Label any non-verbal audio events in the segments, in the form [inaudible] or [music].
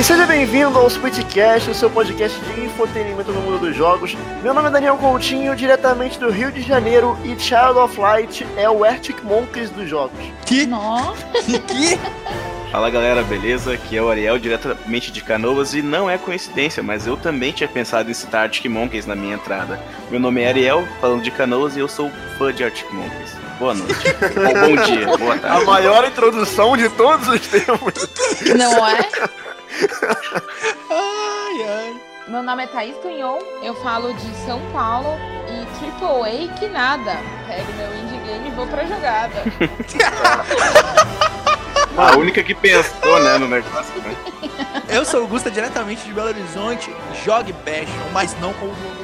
E seja bem-vindo ao Splitcast, o seu podcast de infotenimento no mundo dos jogos. Meu nome é Daniel Coutinho, diretamente do Rio de Janeiro, e Child of Light é o Arctic Monkeys dos jogos. Que? Nossa. [laughs] que? Fala galera, beleza? Aqui é o Ariel, diretamente de Canoas, e não é coincidência, mas eu também tinha pensado em citar Arctic Monkeys na minha entrada. Meu nome é Ariel, falando de Canoas, e eu sou fã de Arctic Monkeys. Boa noite. [laughs] Ou bom dia, boa A tarde. maior introdução de todos os tempos. Não é? Ai, ai. Meu nome é Thaís Cunhon, eu falo de São Paulo e AAA que nada. Pego meu indie game e vou pra jogada. [laughs] A única que pensou, né, no negócio, né? Eu sou o Gusta, diretamente de Belo Horizonte. Jogue Bastion, mas não com o jogo.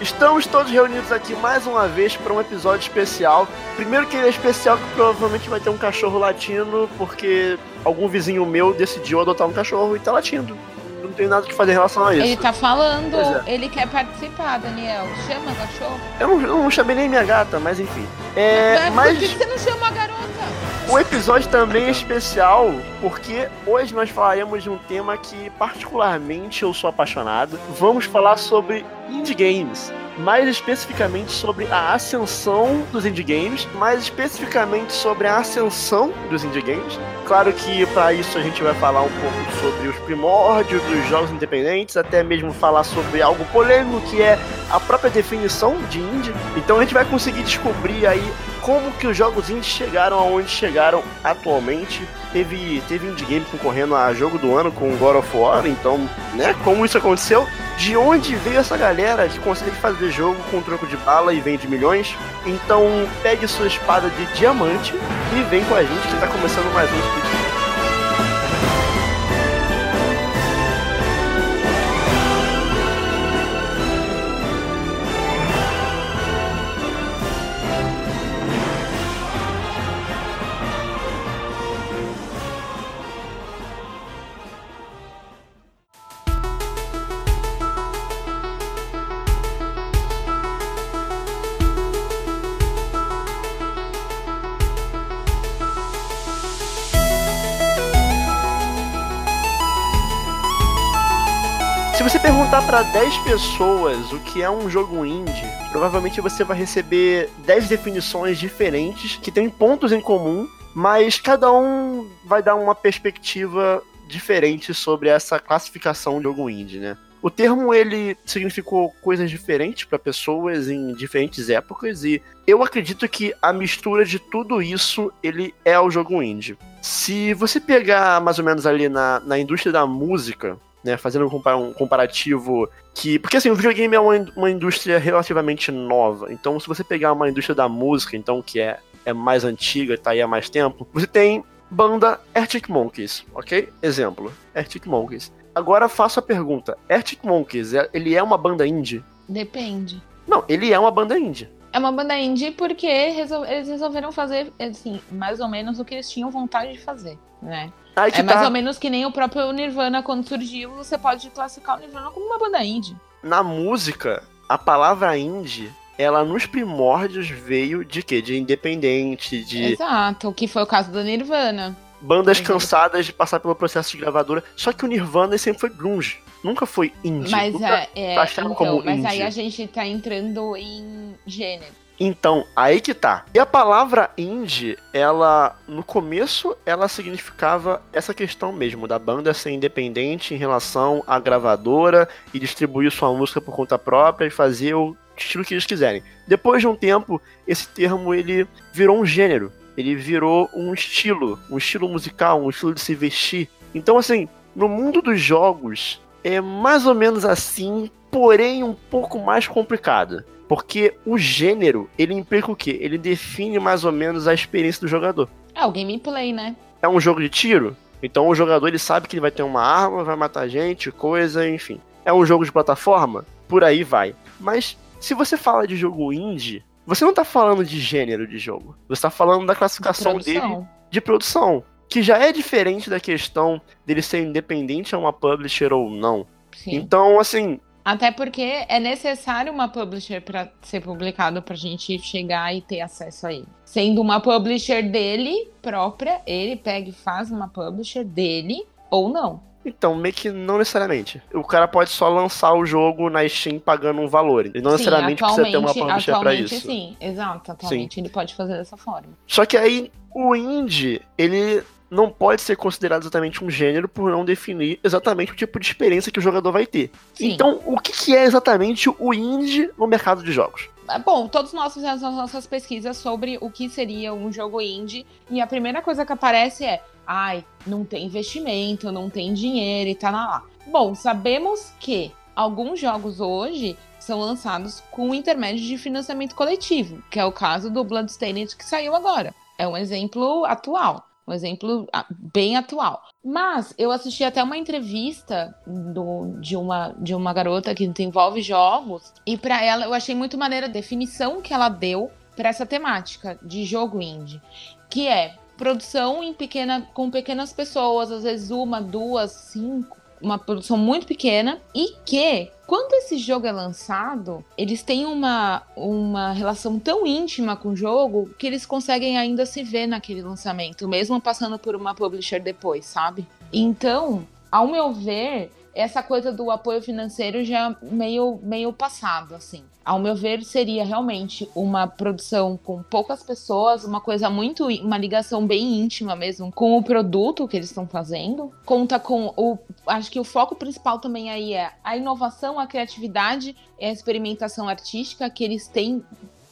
Estamos todos reunidos aqui mais uma vez para um episódio especial. Primeiro que ele é especial que provavelmente vai ter um cachorro latindo, porque algum vizinho meu decidiu adotar um cachorro e tá latindo. Não tenho nada que fazer em relação a isso. Ele tá falando, Pois ele quer participar, Daniel. Chama cachorro. Eu, não, eu não chamei nem minha gata, mas enfim. É, mas Por que você não chama a garota? O episódio também é especial porque hoje nós falaremos de um tema que particularmente eu sou apaixonado. Vamos falar sobre indie games. Mais especificamente sobre a ascensão dos indie games, mais especificamente sobre a ascensão dos indie games. Claro que para isso a gente vai falar um pouco sobre os primórdios dos jogos independentes, até mesmo falar sobre algo polêmico que é a própria definição de indie. Então a gente vai conseguir descobrir aí como que os jogos indie chegaram aonde chegaram atualmente. Teve, teve indie game concorrendo a jogo do ano com God of War, então, né, como isso aconteceu? De onde veio essa galera que consegue fazer jogo com troco de bala e vende milhões? Então, pegue sua espada de diamante e vem com a gente que tá começando mais um pra 10 pessoas o que é um jogo indie, provavelmente você vai receber 10 definições diferentes que têm pontos em comum, mas cada um vai dar uma perspectiva diferente sobre essa classificação de jogo indie, né? O termo ele significou coisas diferentes para pessoas em diferentes épocas e eu acredito que a mistura de tudo isso ele é o jogo indie. Se você pegar mais ou menos ali na, na indústria da música, né, fazendo um, compa- comparativo que. Porque assim, o videogame é uma, uma indústria relativamente nova. Então, se você pegar uma indústria da música, então, que é, é mais antiga, tá aí há mais tempo, você tem banda Arctic Monkeys, ok? Exemplo, Arctic Monkeys. Agora faço a pergunta: Arctic Monkeys, é- ele é uma banda indie? Depende. Não, ele é uma banda indie. É uma banda indie porque resol- eles resolveram fazer, assim, mais ou menos o que eles tinham vontade de fazer, né? Que É mais tá, ou menos que nem o próprio Nirvana quando surgiu, você pode classificar o Nirvana como uma banda indie. na música, a palavra indie, ela nos primórdios veio de quê? De independente, de Exato, que foi o caso do Nirvana. bandas cansadas de passar pelo processo de gravadora. Só que o Nirvana sempre foi grunge, nunca foi indie. Mas, nunca é, é, então, mas aí a gente tá entrando em gênero. Então, aí que tá. E a palavra indie, ela, no começo, ela significava essa questão mesmo, da banda ser independente em relação à gravadora e distribuir sua música por conta própria e fazer o estilo que eles quiserem. Depois de um tempo, esse termo, ele virou um gênero. Ele virou um estilo, um estilo musical, um estilo de se vestir. Então, assim, no mundo dos jogos, é mais ou menos assim, porém um pouco mais complicado. Porque o gênero, ele implica o quê? Ele define mais ou menos a experiência do jogador. É o gameplay, né? É um jogo de tiro? Então o jogador ele sabe que ele vai ter uma arma, vai matar gente, coisa, enfim. É um jogo de plataforma? Por aí vai. Mas se você fala de jogo indie, você não tá falando de gênero de jogo. Você tá falando da classificação dele Produção. de produção. Que já é diferente da questão dele ser independente a uma publisher ou não. Sim. Então, assim, Até porque é necessário uma publisher para ser publicado pra gente chegar e ter acesso a ele. Sendo uma publisher dele própria, ele pega e faz uma publisher dele ou não. Então, meio que não necessariamente. O cara pode só lançar o jogo na Steam pagando um valor. Ele não Sim, necessariamente precisa ter uma publisher pra isso. Sim, exato. Atualmente ele pode fazer dessa forma. Só que aí o indie, ele não pode ser considerado exatamente um gênero por não definir exatamente o tipo de experiência que o jogador vai ter. Sim. Então, o que que é exatamente o indie no mercado de jogos? É, Bom, todos nós fizemos as nossas pesquisas sobre o que seria um jogo indie. E a primeira coisa que aparece é: ai, não tem investimento, não tem dinheiro e tá lá. Bom, sabemos que alguns jogos hoje são lançados com intermédio de financiamento coletivo, que é o caso do Bloodstained que saiu agora. É um exemplo atual. Um exemplo ah, bem atual. Mas eu assisti até uma entrevista do- de, uma, de uma garota que desenvolve jogos, e pra ela eu achei muito maneira a definição que ela deu pra essa temática de jogo indie, que é produção em pequena, com pequenas pessoas, às vezes uma, duas, cinco, uma produção muito pequena, e que quando esse jogo é lançado, eles têm uma, uma relação tão íntima com o jogo que eles conseguem ainda se ver naquele lançamento, mesmo passando por uma publisher depois, sabe? Então, ao meu ver, essa coisa do apoio financeiro já é meio, meio passado, assim. Ao meu ver, seria realmente uma produção com poucas pessoas, uma coisa muito, uma ligação bem íntima mesmo com o produto que eles estão fazendo. Conta com o, acho que o foco principal também aí é a inovação, a criatividade e a experimentação artística que eles têm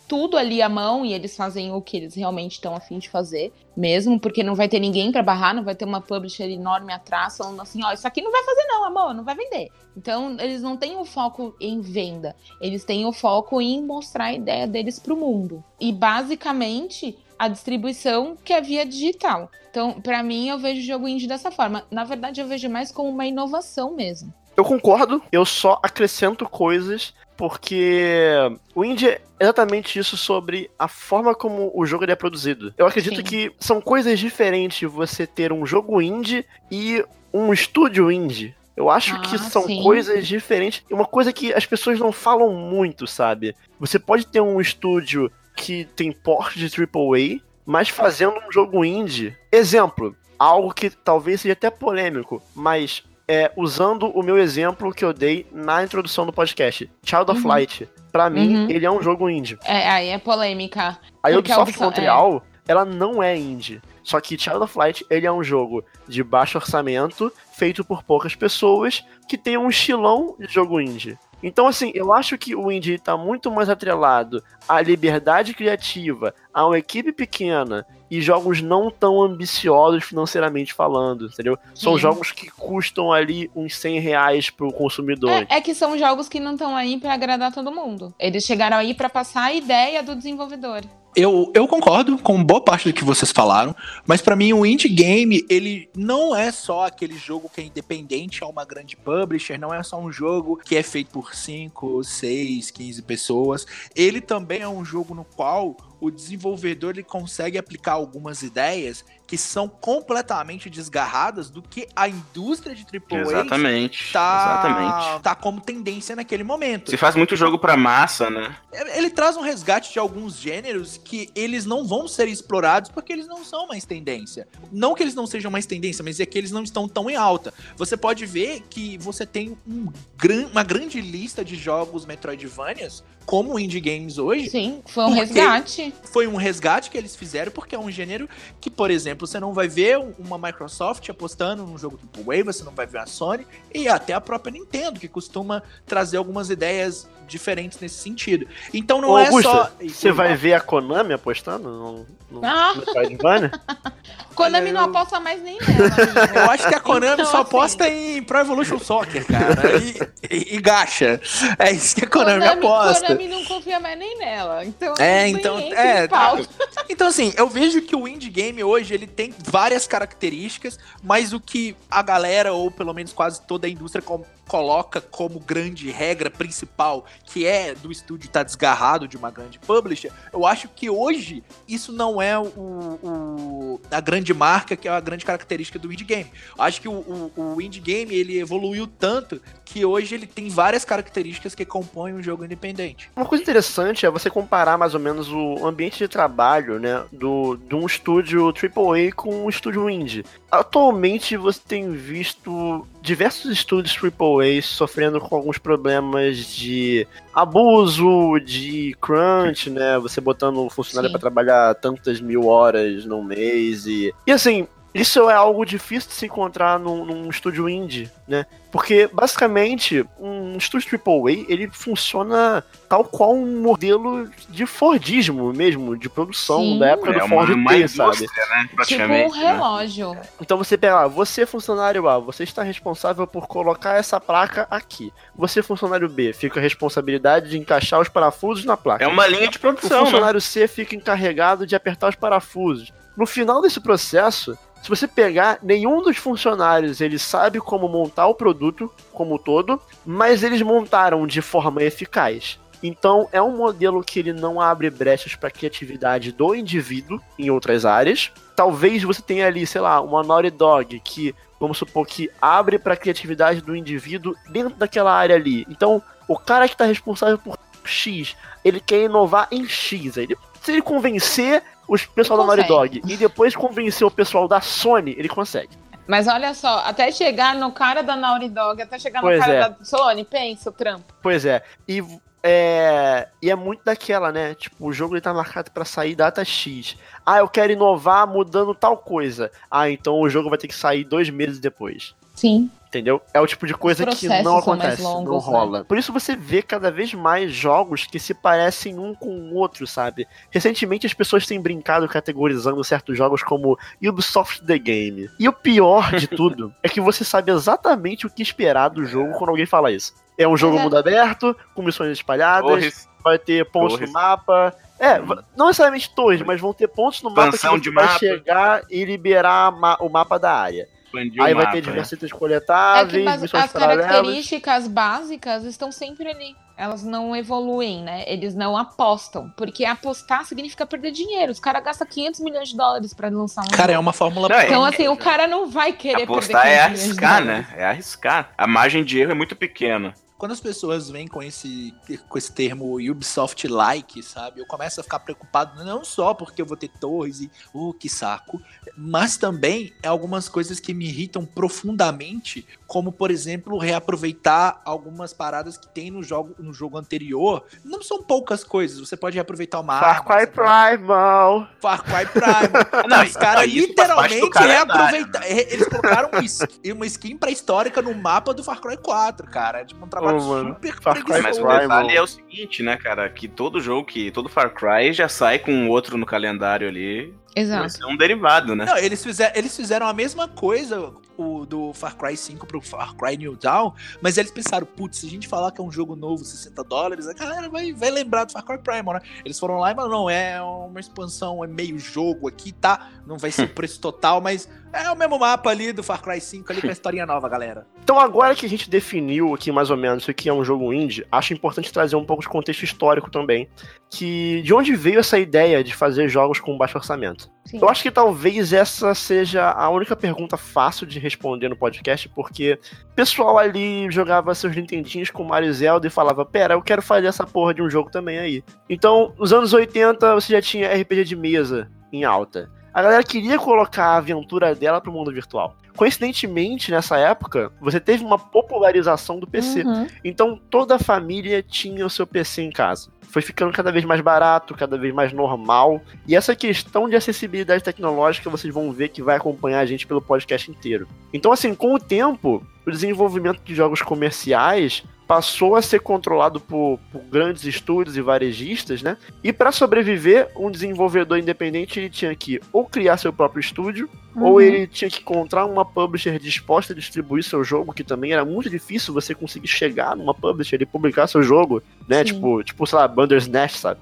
tudo ali à mão e eles fazem o que eles realmente estão a fim de fazer, mesmo porque não vai ter ninguém para barrar, não vai ter uma publisher enorme atrás falando assim, ó, isso aqui não vai fazer não, amor, não vai vender. Então, eles não têm o foco em venda, eles têm o foco em mostrar a ideia deles pro mundo. E basicamente, a distribuição que é via digital. Então, para mim, eu vejo o jogo indie dessa forma. Na verdade, eu vejo mais como uma inovação mesmo. Eu concordo, eu só acrescento coisas porque o indie é exatamente isso sobre a forma como o jogo ele é produzido. Eu acredito Sim. que são coisas diferentes você ter um jogo indie e um estúdio indie. Eu acho Ah, que são sim. coisas diferentes. E uma coisa que as pessoas não falam muito, sabe? Você pode ter um estúdio que tem porte de AAA, mas fazendo um jogo indie. Exemplo, algo que talvez seja até polêmico, mas é, usando o meu exemplo que eu dei na introdução do podcast, Child of Uhum. Light. Pra mim, Uhum. ele é um jogo indie. É, aí é polêmica. A Ubisoft Ubisoft- Montreal, ela não é indie. Só que Child of Light, ele é um jogo de baixo orçamento, feito por poucas pessoas, que tem um estilão de jogo indie. Então, assim, eu acho que o indie tá muito mais atrelado à liberdade criativa, a uma equipe pequena e jogos não tão ambiciosos financeiramente falando, entendeu? São Sim. jogos que custam ali uns 100 reais pro consumidor. É, é que são jogos que não estão aí pra agradar todo mundo. Eles chegaram aí pra passar a ideia do desenvolvedor. Eu, eu concordo com boa parte do que vocês falaram, mas pra mim o indie game, ele não é só aquele jogo que é independente a uma grande publisher, não é só um jogo que é feito por 5, 6, 15 pessoas. Ele também é um jogo no qual o desenvolvedor ele consegue aplicar algumas ideias que são completamente desgarradas do que a indústria de AAA Exatamente. tá, Exatamente. tá como tendência naquele momento. Se faz muito jogo pra massa, né? Ele traz um resgate de alguns gêneros que eles não vão ser explorados porque eles não são mais tendência. Não que eles não sejam mais tendência, mas é que eles não estão tão em alta. Você pode ver que você tem um gran- uma grande lista de jogos Metroidvanias, como indie games hoje. Sim, foi um resgate. Foi um resgate que eles fizeram porque é um gênero que, por exemplo, você não vai ver uma Microsoft apostando num jogo AAA, você não vai ver a Sony e até a própria Nintendo, que costuma trazer algumas ideias diferentes nesse sentido. Então não Ô, é só. você vai ver a Konami apostando no, no Ah. Metroidvania? [laughs] Konami não aposta mais nem nela. Eu acho que a Konami Então, só assim, aposta em Pro Evolution Soccer, cara. E, e, e gacha. É isso que a Konami, aposta. Konami não confia mais nem nela. Então, É, nem então. É, pauta. Então, assim, eu vejo que o indie game hoje ele tem várias características, mas o que a galera, ou pelo menos quase toda a indústria, com- coloca como grande regra principal, que é do estúdio estar tá desgarrado de uma grande publisher, eu acho que hoje isso não é o, o a grande marca, que é a grande característica do indie game. Eu acho que o, o, o indie game ele evoluiu tanto que hoje ele tem várias características que compõem um jogo independente. Uma coisa interessante é você comparar mais ou menos o ambiente de trabalho, né, do, de um estúdio AAA com um estúdio indie. Atualmente você tem visto diversos estúdios AAA sofrendo com alguns problemas de abuso, de crunch, né? Você botando o funcionário para trabalhar tantas mil horas no mês e. E assim, isso é algo difícil de se encontrar num, num estúdio indie, né? Porque, basicamente, um estúdio AAA, ele funciona tal qual um modelo de Fordismo mesmo, de produção Sim. da época É do uma, Ford uma T, sabe? né? Tipo um né? relógio. Então você pega lá, você funcionário A, você está responsável por colocar essa placa aqui. Você funcionário B, fica a responsabilidade de encaixar os parafusos na placa. É uma linha de O produção, né? funcionário C fica encarregado de apertar os parafusos. No final desse processo, se você pegar, nenhum dos funcionários ele sabe como montar o produto como todo, mas eles montaram de forma eficaz. Então é um modelo que ele não abre brechas para criatividade do indivíduo em outras áreas. Talvez você tenha ali, sei lá, uma Naughty Dog que, vamos supor que abre para criatividade do indivíduo dentro daquela área ali. Então, o cara que está responsável por X, ele quer inovar em X. Ele, se ele convencer os pessoal da Ele Naughty Dog e depois convencer o pessoal da Sony, ele consegue. Mas olha só, até chegar no cara da Naughty Dog, até chegar no Pois cara é. da Sony, pensa o trampo. Pois é. E é, e é muito daquela, né? Tipo, o jogo ele tá marcado pra sair data X. Ah, eu quero inovar mudando tal coisa. Ah, então o jogo vai ter que sair dois meses depois. Sim. Entendeu? É o tipo de coisa que não acontece, não longos, né? rola. Por isso você vê cada vez mais jogos que se parecem um com o outro, sabe? Recentemente as pessoas têm brincado categorizando certos jogos como Ubisoft The Game. E o pior de [laughs] tudo é que você sabe exatamente o que esperar do jogo quando alguém fala isso. É um jogo é- mundo aberto, com missões espalhadas, Torres, vai ter pontos Torres. no mapa. É, va- não necessariamente torres, mas vão ter pontos no mapa que você de vai mapa. chegar e liberar ma- o mapa da área. Expandiu Aí o vai mapa, ter né? diversos itens É que coletáveis, mas missões as características básicas estão sempre ali. Elas não evoluem, né? Eles não apostam. Porque apostar significa perder dinheiro. Os caras gastam 500 milhões de dólares pra lançar um Cara, é jogo. uma fórmula. Não, é- Então, assim, o cara não vai querer Apostar perder é 500 milhões de arriscar, né? É arriscar. A margem de erro é muito pequena. Quando as pessoas vêm com esse, com esse termo Ubisoft-like, sabe? Eu começo a ficar preocupado não só porque eu vou ter torres e, oh, que saco, mas também é algumas coisas que me irritam profundamente, como, por exemplo, reaproveitar algumas paradas que tem no jogo, no jogo anterior. Não são poucas coisas, você pode reaproveitar uma Far arma, Cry Primal. Far Cry Prime. [laughs] Não, os caras literalmente reaproveitaram. Eles colocaram uma skin, uma skin pré-histórica no mapa do Far Cry 4, cara. É tipo um trabalho Ô, mano, super Far Cry Mas o Primal. detalhe é o seguinte, né, cara? Que todo jogo, que todo Far Cry já sai com outro no calendário ali. Vai Exato. ser um derivado, né? Não, eles fizeram, eles fizeram a mesma coisa o do Far Cry 5 pro Far Cry New Dawn, mas eles pensaram, putz, se a gente falar que é um jogo novo, 60 dólares, a galera vai, vai lembrar do Far Cry Primal, né? Eles foram lá e falaram, não, é uma expansão, é meio jogo aqui, tá? Não vai ser o [laughs] preço total, mas é o mesmo mapa ali do Far Cry 5 ali com a [laughs] historinha nova, galera. Então agora que a gente definiu aqui mais ou menos o que é um jogo indie, acho importante trazer um pouco de contexto histórico também. Que de onde veio essa ideia de fazer jogos com baixo orçamento? Sim. Eu acho que talvez essa seja a única pergunta fácil de responder no podcast, porque o pessoal ali jogava seus Nintendinhos com Mario Zelda e falava, pera, eu quero fazer essa porra de um jogo também aí. Então, nos anos 80, você já tinha RPG de mesa em alta. A galera queria colocar a aventura dela pro mundo virtual. Coincidentemente, nessa época, você teve uma popularização do PC. Uhum. Então toda a família tinha o seu PC em casa. Foi ficando cada vez mais barato, cada vez mais normal. E essa questão de acessibilidade tecnológica vocês vão ver que vai acompanhar a gente pelo podcast inteiro. Então, assim, com o tempo, o desenvolvimento de jogos comerciais passou a ser controlado por, por grandes estúdios e varejistas, né? E para sobreviver, um desenvolvedor independente ele tinha que ou criar seu próprio estúdio, ou Uhum. ele tinha que encontrar uma publisher disposta a distribuir seu jogo, que também era muito difícil você conseguir chegar numa publisher e publicar seu jogo, né? Sim. Tipo, tipo, sei lá, Bandersnatch, sabe?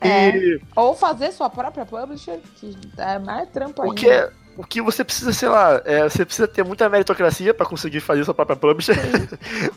É. [laughs] E Ou fazer sua própria publisher, que é mais trampo ainda. o que é, o que você precisa, sei lá, é, você precisa ter muita meritocracia pra conseguir fazer sua própria publisher.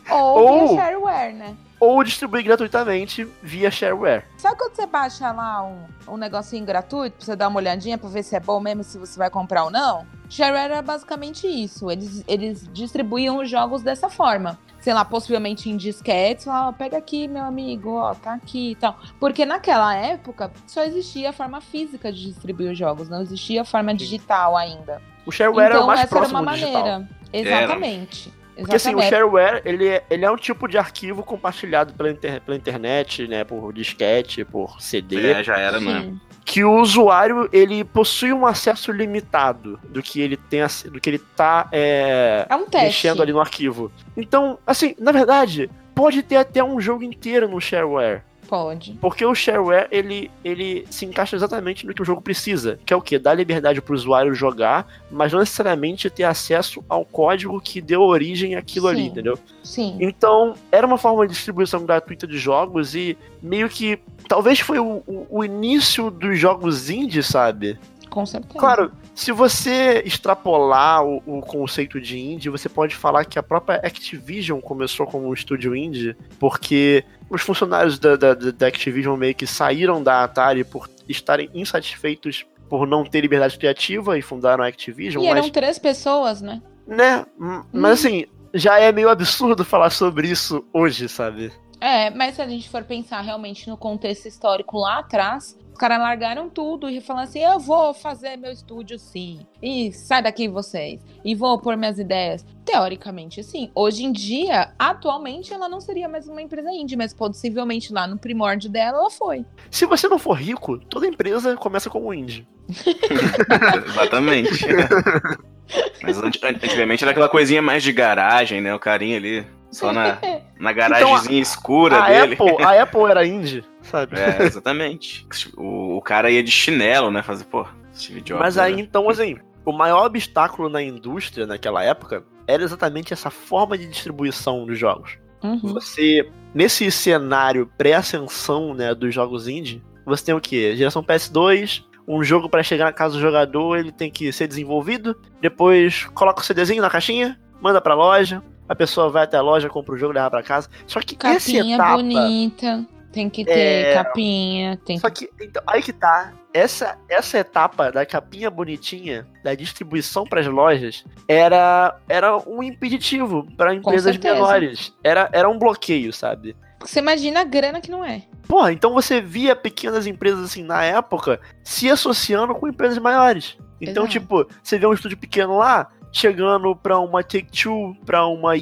Ou, [laughs] Ou- né? Ou distribuir gratuitamente via shareware. Sabe quando você baixa lá um, um negocinho gratuito pra você dar uma olhadinha pra ver se é bom mesmo, se você vai comprar ou não? Shareware é basicamente isso. Eles, eles distribuíam os jogos dessa forma. Sei lá, possivelmente em disquetes, ó, pega aqui, meu amigo, ó, tá aqui e tal. Porque naquela época só existia a forma física de distribuir os jogos, não existia a forma digital ainda. O shareware é o mais essa era próximo uma do digital. maneira. Exatamente. Porque assim, o shareware, ele é, ele é um tipo de arquivo compartilhado pela, inter- pela internet, né, por disquete, por CD, É, já era, né? Que o usuário, ele possui um acesso limitado do que ele tem, do que ele tá é, É um teste. mexendo ali no arquivo. Então, assim, na verdade, pode ter até um jogo inteiro no shareware. Pode. Porque o shareware, ele, ele se encaixa exatamente no que o jogo precisa. Que é o quê? Dar liberdade pro usuário jogar, mas não necessariamente ter acesso ao código que deu origem àquilo ali, Sim. entendeu? Sim. Então, era uma forma de distribuição gratuita de jogos e meio que. Talvez foi o, o- o início dos jogos indie, sabe? Com certeza. Claro, se você extrapolar o, o conceito de indie, você pode falar que a própria Activision começou como um estúdio indie, porque os funcionários da, da, da Activision meio que saíram da Atari por estarem insatisfeitos por não ter liberdade criativa e fundaram a Activision, E mas, eram três pessoas, né? né, mas assim, já é meio absurdo falar sobre isso hoje, sabe? É, mas se a gente for pensar realmente no contexto histórico lá atrás, os caras largaram tudo e falaram assim: eu vou fazer meu estúdio sim. E sai daqui vocês. E vou pôr minhas ideias. Teoricamente, sim. Hoje em dia, atualmente, ela não seria mais uma empresa indie, mas possivelmente lá no primórdio dela, ela foi. Se você não for rico, toda empresa começa como indie. [laughs] Exatamente. [laughs] Mas anti- antigamente era aquela coisinha mais de garagem, né? O carinha ali, só na, [laughs] na garagemzinha escura A dele. Apple, a [laughs] Apple era indie, sabe? É, exatamente. O, o cara ia de chinelo, né? Fazer, pô, Steve Jobs. Mas aí, né? então, assim, o maior obstáculo na indústria naquela época era exatamente essa forma de distribuição dos jogos. Uhum. Você, nesse cenário pré-ascensão, né, dos jogos indie, você tem o quê? Geração PS2, um jogo para chegar na casa do jogador, ele tem que ser desenvolvido, depois coloca o CDzinho na caixinha, manda pra loja, a pessoa vai até a loja, compra o jogo leva pra casa. Só que essa Capinha etapa... bonita. Tem que ter É. capinha. Tem Só que... então, aí que tá. Essa, essa etapa da capinha bonitinha, da distribuição para as lojas, era, era um impeditivo para empresas menores. Era, era um bloqueio, sabe? Você imagina a grana que não é. Porra, então você via pequenas empresas assim na época se associando com empresas maiores. Então, Exato. tipo, você vê um estúdio pequeno lá chegando pra uma Take-Two, pra uma EA.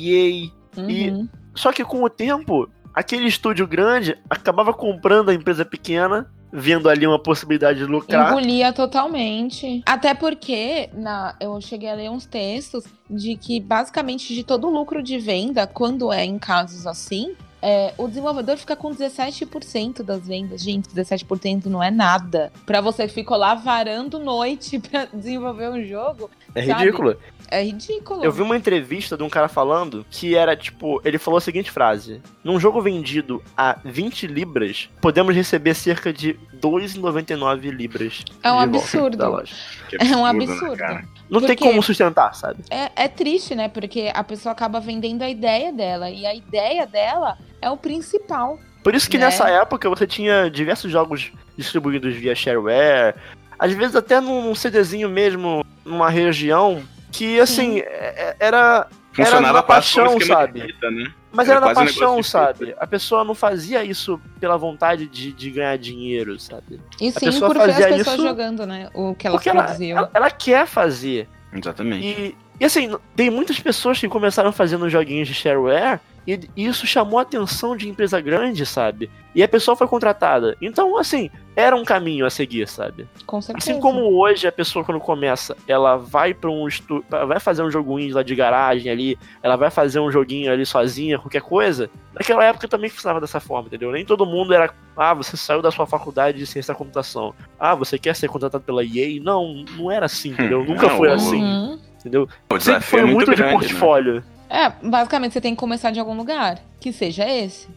E- Uhum. Só que com o tempo, aquele estúdio grande acabava comprando a empresa pequena, vendo ali uma possibilidade de lucrar. Engolia totalmente. Até porque na, eu cheguei a ler uns textos de que basicamente de todo o lucro de venda, quando é em casos assim, é, o desenvolvedor fica com 17% das vendas. Gente, 17% não é nada. Pra você que ficou lá varando noite [laughs] pra desenvolver um jogo, É sabe? ridículo. É ridículo. Eu vi uma entrevista de um cara falando que era tipo, ele falou a seguinte frase: Num jogo vendido a 20 libras, podemos receber cerca de 2,99 libras. É um absurdo. da loja. Que É um né, absurdo. cara? Não tem Porque- como sustentar, sabe? É, é triste, né? Porque a pessoa acaba vendendo a ideia dela. E a ideia dela é o principal. Por isso que Né? nessa época você tinha diversos jogos distribuídos via shareware, às vezes até num CDzinho mesmo, numa região, que assim, é- é- era. Funcionava na quase como paixão, sabe? fita, né? Mas Era era, na um paixão, de sabe? A pessoa não fazia isso pela vontade de, de ganhar dinheiro, sabe? E sim pessoa por ver as fazia pessoas isso jogando, né? O que elas Porque ela, produziam. ela, ela quer fazer. Exatamente. E, e assim, tem muitas pessoas que começaram fazendo joguinhos de shareware e isso chamou a atenção de empresa grande, sabe? E a pessoa foi contratada. Então, assim, era um caminho a seguir, sabe? Com certeza. Assim como hoje a pessoa quando começa, ela vai para um estu... vai fazer um jogo indie lá de garagem ali, ela vai fazer um joguinho ali sozinha, qualquer coisa. Naquela época também funcionava dessa forma, entendeu? Nem todo mundo era, ah, você saiu da sua faculdade de ciência da computação. Ah, você quer ser contratado pela EA? Não, não era assim, entendeu? Hum, Nunca não, foi assim, Uhum. entendeu? O Sempre desafio foi é muito, muito de grande, né? É, basicamente você tem que começar de algum lugar. Que seja esse.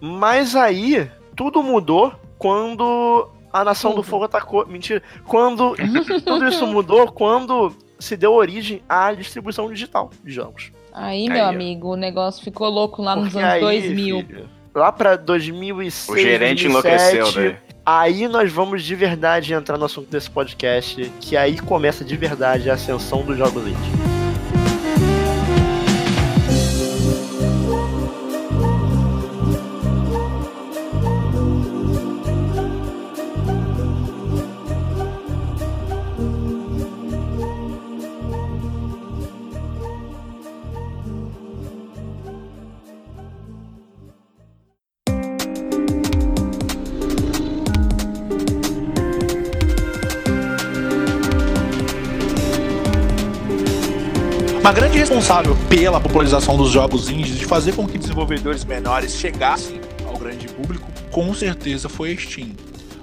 Mas aí, tudo mudou quando a Nação do Tudo. Fogo atacou. Mentira. Quando. [laughs] tudo isso mudou quando se deu origem à distribuição digital de jogos. Aí, meu Aí, ó. amigo, o negócio ficou louco lá nos anos aí, 2000. filho, lá pra 2006, O gerente 2007, enlouqueceu, né? Aí nós vamos de verdade entrar no assunto desse podcast, que aí começa de verdade a ascensão dos jogos indie. Responsável pela popularização dos jogos indies, de fazer com que desenvolvedores menores chegassem ao grande público, com certeza foi a Steam.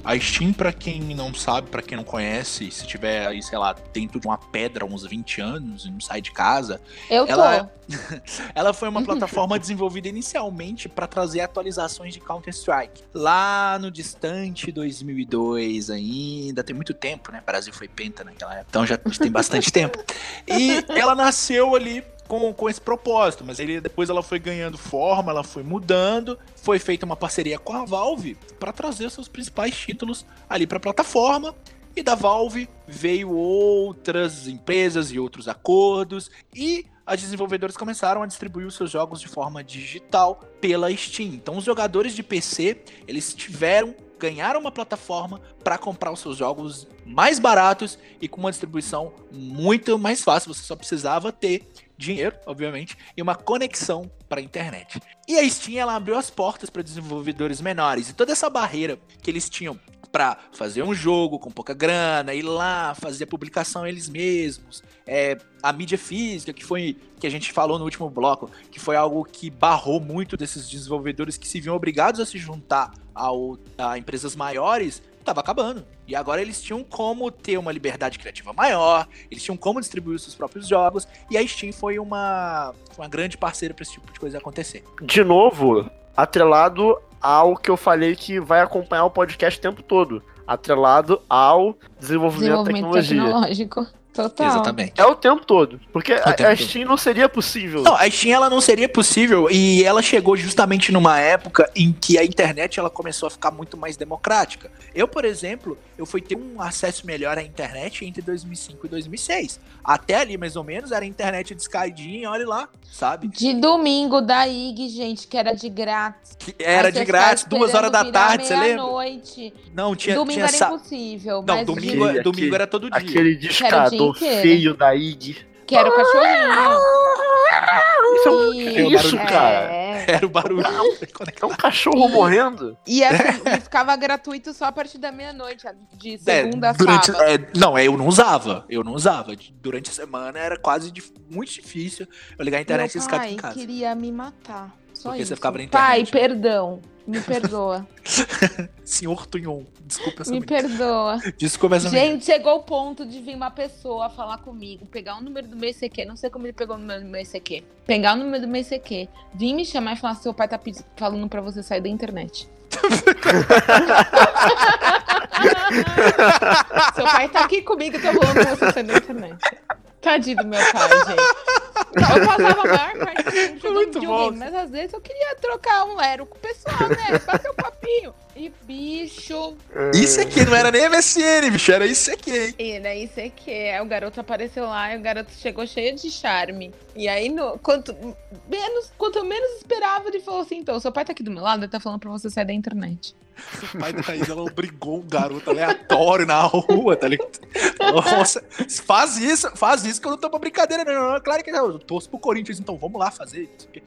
A Steam, pra quem não sabe, pra quem não conhece, se tiver aí, sei lá, dentro de uma pedra uns 20 anos e não sai de casa, Eu tô. ela, [laughs] ela foi uma plataforma desenvolvida inicialmente para trazer atualizações de Counter-Strike. Lá no distante 2002 ainda, tem muito tempo, né? O Brasil foi penta naquela época, então já tem bastante tempo. E ela nasceu ali com, com esse propósito, mas ele, depois ela foi ganhando forma, ela foi mudando, foi feita uma parceria com a Valve para trazer seus principais títulos ali para a plataforma. E da Valve veio outras empresas e outros acordos e as desenvolvedoras começaram a distribuir os seus jogos de forma digital pela Steam. Então os jogadores de PC, eles tiveram ganharam uma plataforma para comprar os seus jogos mais baratos e com uma distribuição muito mais fácil. Você só precisava ter dinheiro, obviamente, e uma conexão para a internet. E a Steam ela abriu as portas para desenvolvedores menores e toda essa barreira que eles tinham para fazer um jogo com pouca grana, ir lá fazer a publicação eles mesmos, é, a mídia física que foi que a gente falou no último bloco, que foi algo que barrou muito desses desenvolvedores que se viam obrigados a se juntar ao, a empresas maiores, estava acabando. E agora eles tinham como ter uma liberdade criativa maior, eles tinham como distribuir os seus próprios jogos, e a Steam foi uma, uma grande parceira para esse tipo de coisa acontecer. De novo, atrelado ao que eu falei que vai acompanhar o podcast o tempo todo. Atrelado ao desenvolvimento, da Desenvolvimento tecnologia. tecnológico. Total. Exatamente. É o tempo todo. Porque a, tempo a todo. Steam não seria possível. Não, a Steam ela não seria possível e ela chegou justamente numa época em que a internet ela começou a ficar muito mais democrática. Eu, por exemplo, eu fui ter um acesso melhor à internet entre 2005 e 2006. Até ali, mais ou menos, era internet de escadinha, olha lá, sabe? De domingo da IG, gente, que era de grátis. Que era de grátis, duas horas da tarde, você lembra? meia-noite. Não, tinha, Domingo tinha era sa- impossível. Não, mas domingo, Aquele- domingo aquele- era todo dia. Aquele discador inteiro. feio da IG. Que era o cachorrinho. Isso é um, E- que isso, barulho. cara? É. Era o barulho. É um cachorro morrendo? E, assim, e ficava gratuito só a partir da meia-noite, de segunda É, a durante, sábado. é, não, eu não usava. Eu não usava. Durante a semana era quase dif- muito difícil eu ligar a internet e Meu ficar pai em casa. queria me matar. Só Porque isso. você ficava na Pai, internet. perdão. Me perdoa. [laughs] Senhor Tunhon, desculpa essa me perdoa. Desculpa essa. Gente, chegou o ponto de vir uma pessoa falar comigo, pegar o número do meu ICQ, não sei como ele pegou o número do meu ICQ, pegar o número do meu ICQ, vir me chamar e falar: seu pai tá falando pra você sair da internet. [laughs] [laughs] seu pai tá aqui comigo, tô falando pra você sair da internet. Tadinho do meu pai, gente. Eu passava a maior parte do tempo jogando videogame, mas às vezes eu queria trocar um lero com o pessoal, né? Bater um papinho. E bicho, Isso aqui não era nem MSN, bicho, era isso aqui, hein? e daí você que aí o garoto apareceu lá e o garoto chegou cheio de charme. E aí, no, quanto, menos, quanto eu menos esperava, ele falou assim: então, seu pai tá aqui do meu lado, ele tá falando pra você sair da internet. O pai da Thaís, ela obrigou um garoto aleatório na rua, tá ligado? Nossa, faz isso, faz isso que eu não tô pra brincadeira, não. não, Claro que não, eu torço pro Corinthians, então vamos lá fazer. isso aqui.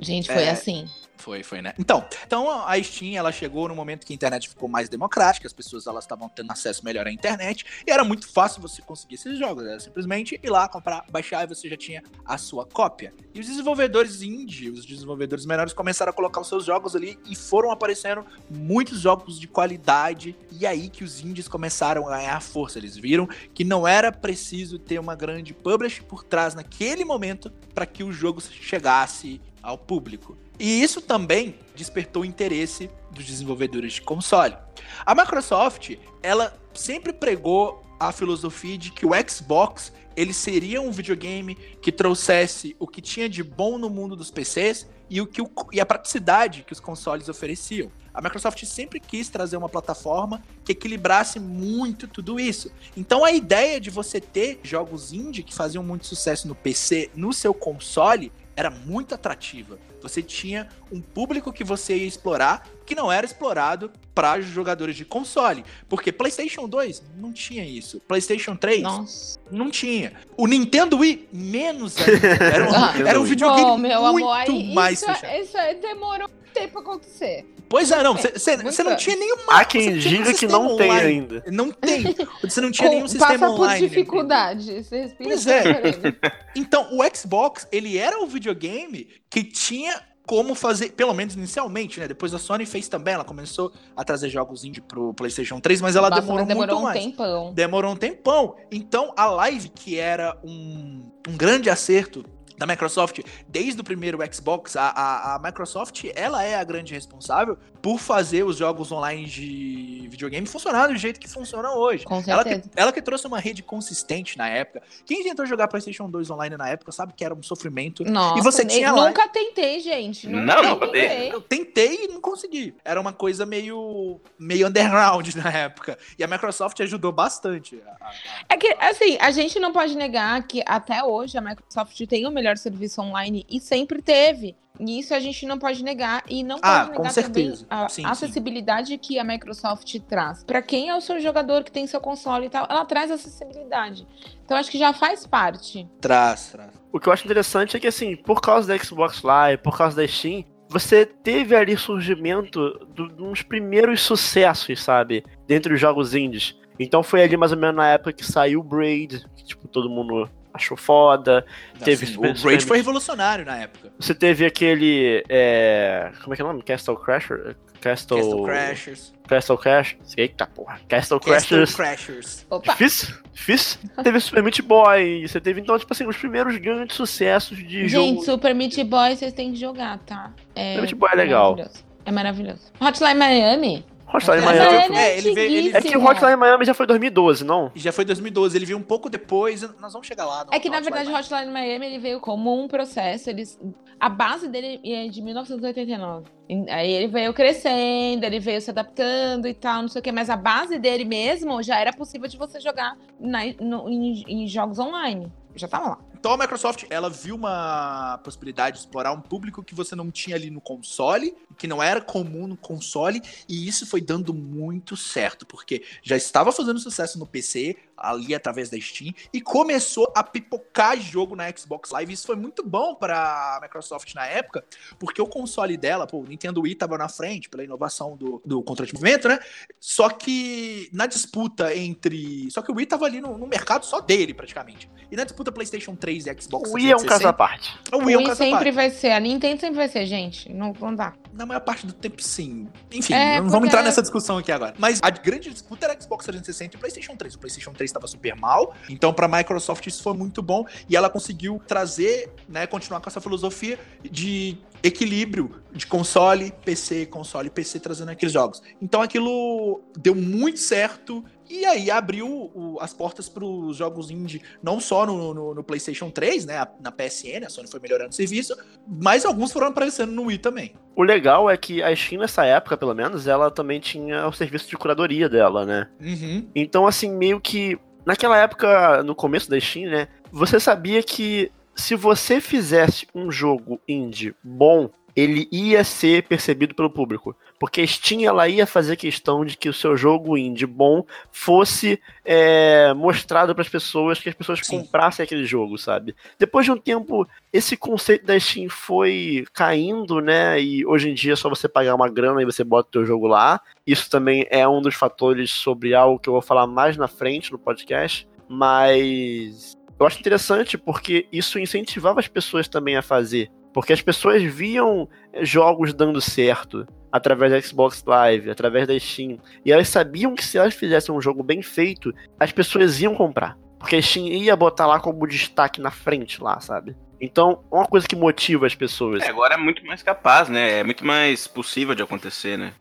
Gente, foi É. assim. Foi, foi, né? Então, então a Steam, ela chegou no momento que a internet ficou mais democrática, as pessoas elas estavam tendo acesso melhor à internet, e era muito fácil você conseguir esses jogos, era simplesmente ir lá, comprar, baixar e você já tinha a sua cópia. E os desenvolvedores indie, os desenvolvedores menores começaram a colocar os seus jogos ali e foram aparecendo muitos jogos de qualidade, e aí que os indies começaram a ganhar força, eles viram que não era preciso ter uma grande publisher por trás naquele momento para que o jogo chegasse ao público. E isso também despertou o interesse dos desenvolvedores de console. A Microsoft, ela sempre pregou a filosofia de que o Xbox ele seria um videogame que trouxesse o que tinha de bom no mundo dos PCs e, o que o, e a praticidade que os consoles ofereciam. A Microsoft sempre quis trazer uma plataforma que equilibrasse muito tudo isso. Então a ideia de você ter jogos indie que faziam muito sucesso no PC, no seu console, era muito atrativa. Você tinha um público que você ia explorar que não era explorado para jogadores de console. Porque PlayStation 2 não tinha isso. PlayStation 3 Nossa. não tinha. O Nintendo Wii, menos ainda. Era um, Ah, [laughs] era um videogame meu muito amor, mais isso, fechado. isso aí demorou tempo pra acontecer. Pois é, não. Você não tinha nenhuma. Há quem diga que não tem online. ainda. Não tem. Você não tinha Com- nenhum sistema passa por online. né? dificuldade. Você respira Pois é. [laughs] Então, o Xbox, ele era o videogame que tinha como fazer, pelo menos inicialmente, né? Depois a Sony fez também, ela começou a trazer jogos indie pro PlayStation 3, mas ela Nossa, demorou, mas demorou muito um mais. tempão. Demorou um tempão. Então, a Live, que era um, um grande acerto da Microsoft desde o primeiro Xbox, a, a, a Microsoft, ela é a grande responsável por fazer os jogos online de videogame funcionar do jeito que funcionam hoje. Com Ela que, ela que trouxe uma rede consistente na época. Quem tentou jogar PlayStation 2 online na época sabe que era um sofrimento. Nossa, E você tinha lá- nunca tentei, gente. Nunca Não, não, tentei. Eu tentei e não consegui. Era uma coisa meio, meio underground [laughs] na época. E a Microsoft ajudou bastante. a- É que, assim, a gente não pode negar que até hoje a Microsoft tem o melhor serviço online e sempre teve. E isso a gente não pode negar. E não Ah, pode com negar certeza. também a Sim, sim. acessibilidade que a Microsoft traz. Pra quem é o seu jogador que tem seu console e tal, ela traz acessibilidade. Então acho que já faz parte. Traz, traz. O que eu acho interessante é que, assim, por causa da Xbox Live, por causa da Steam, você teve ali surgimento de uns primeiros sucessos, sabe? Dentre os jogos indies. Então foi ali mais ou menos na época que saiu o Braid, que, tipo, todo mundo achou foda. Teve Assim, Super- o Braid foi revolucionário na época. Você teve aquele. É... Como é que é o nome? Castle Crasher? Castle. Castle Crashers. Castle Crash. Eita porra. Castle Castle Crashers. Crashers. Opa! Difícil? Difícil? [laughs] teve Super Meat Boy. Você teve, então, tipo assim, os primeiros grandes sucessos de Gente, jogo. Super Meat Boy vocês têm que jogar, tá? É Super Meat Boy é legal. maravilhoso. É maravilhoso. Hotline Miami? Hotline Miami. É, ele veio- ele- É que o Hotline Miami já foi 2012, não? Já foi 2012. Ele veio um pouco depois. Nós vamos chegar lá. no É que, na Hotline verdade, Miami. Hotline Miami ele veio como um processo. Eles, a base dele é de 1989. E Aí ele veio crescendo, ele veio se adaptando e tal, não sei o quê. Mas a base dele mesmo já era possível de você jogar na- no- em, em jogos online. Já tava lá. Então a Microsoft, ela viu uma possibilidade de explorar um público que você não tinha ali no console, que não era comum no console, e isso foi dando muito certo, porque já estava fazendo sucesso no PC, ali através da Steam, e começou a pipocar jogo na Xbox Live. Isso foi muito bom para a Microsoft na época, porque o console dela, pô, o Nintendo Wii tava na frente pela inovação do, do controle de movimento, né? Só que na disputa entre. Só que o Wii tava ali no, no mercado só dele, praticamente. E na disputa PlayStation 3 e Xbox O Wii é um 360, caso à parte. o O Wii é um Wii caso à sempre parte. vai ser, a Nintendo sempre vai ser, gente. Não, não dá. Na maior parte do tempo, sim. Enfim, É, não vamos entrar nessa discussão aqui agora. Mas a grande disputa era Xbox 360 e PlayStation 3. O PlayStation 3 estava super mal, então pra Microsoft isso foi muito bom e ela conseguiu trazer, né, continuar com essa filosofia de equilíbrio de console, PC, console, PC trazendo aqueles jogos. Então aquilo deu muito certo e aí abriu o- as portas para os jogos indie, não só no, no- no PlayStation 3, né, na PSN, a Sony foi melhorando o serviço, mas alguns foram aparecendo no Wii também. O legal é que a Steam, nessa época, pelo menos, ela também tinha o serviço de curadoria dela, né? Uhum. Então, assim, meio que. Naquela época, no começo da Steam, né? Você sabia que se você fizesse um jogo indie bom, ele ia ser percebido pelo público. Porque a Steam ela ia fazer questão de que o seu jogo indie bom fosse é, mostrado para as pessoas, que as pessoas Sim. comprassem aquele jogo, sabe? Depois de um tempo, esse conceito da Steam foi caindo, né? E hoje em dia é só você pagar uma grana e você bota o teu jogo lá. Isso também é um dos fatores sobre algo que eu vou falar mais na frente no podcast. Mas eu acho interessante porque isso incentivava as pessoas também a fazer. Porque as pessoas viam eh, jogos dando certo através da Xbox Live, através da Steam. E elas sabiam que se elas fizessem um jogo bem feito, as pessoas iam comprar. Porque a Steam ia botar lá como destaque na frente lá, sabe? Então, é uma coisa que motiva as pessoas. É, agora é muito mais capaz, né? É muito mais possível de acontecer, né?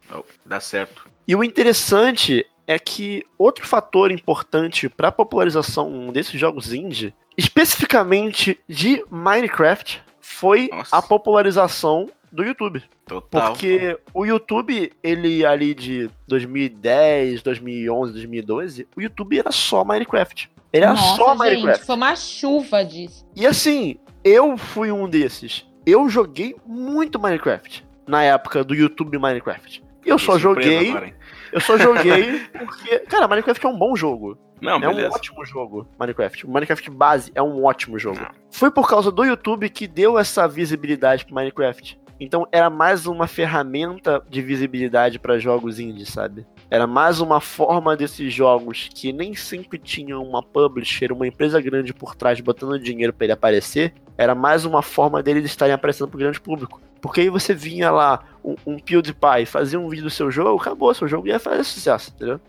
Dar certo. E o interessante é que outro fator importante para a popularização desses jogos indie, especificamente de Minecraft, foi Nossa. a popularização do YouTube. Total. Porque o YouTube, ele ali de 2010, 2011, 2012, o YouTube era só Minecraft. Ele era Nossa, só gente, Minecraft. foi uma chuva disso. E assim, eu fui um desses. Eu joguei muito Minecraft na época do YouTube Minecraft. E eu só Que surpresa joguei, agora, eu só joguei [laughs] porque, cara, Minecraft é um bom jogo. Não, É um beleza. ótimo jogo, Minecraft. O Minecraft base é um ótimo jogo. Não. Foi por causa do YouTube que deu essa visibilidade pro Minecraft. Então era mais uma ferramenta de visibilidade para jogos indie, sabe? Era mais uma forma desses jogos que nem sempre tinham uma publisher, uma empresa grande por trás botando dinheiro para ele aparecer. Era mais uma forma deles estarem aparecendo pro grande público. Porque aí você vinha lá, um, um PewDiePie, fazia um vídeo do seu jogo, acabou, seu jogo ia fazer sucesso, entendeu?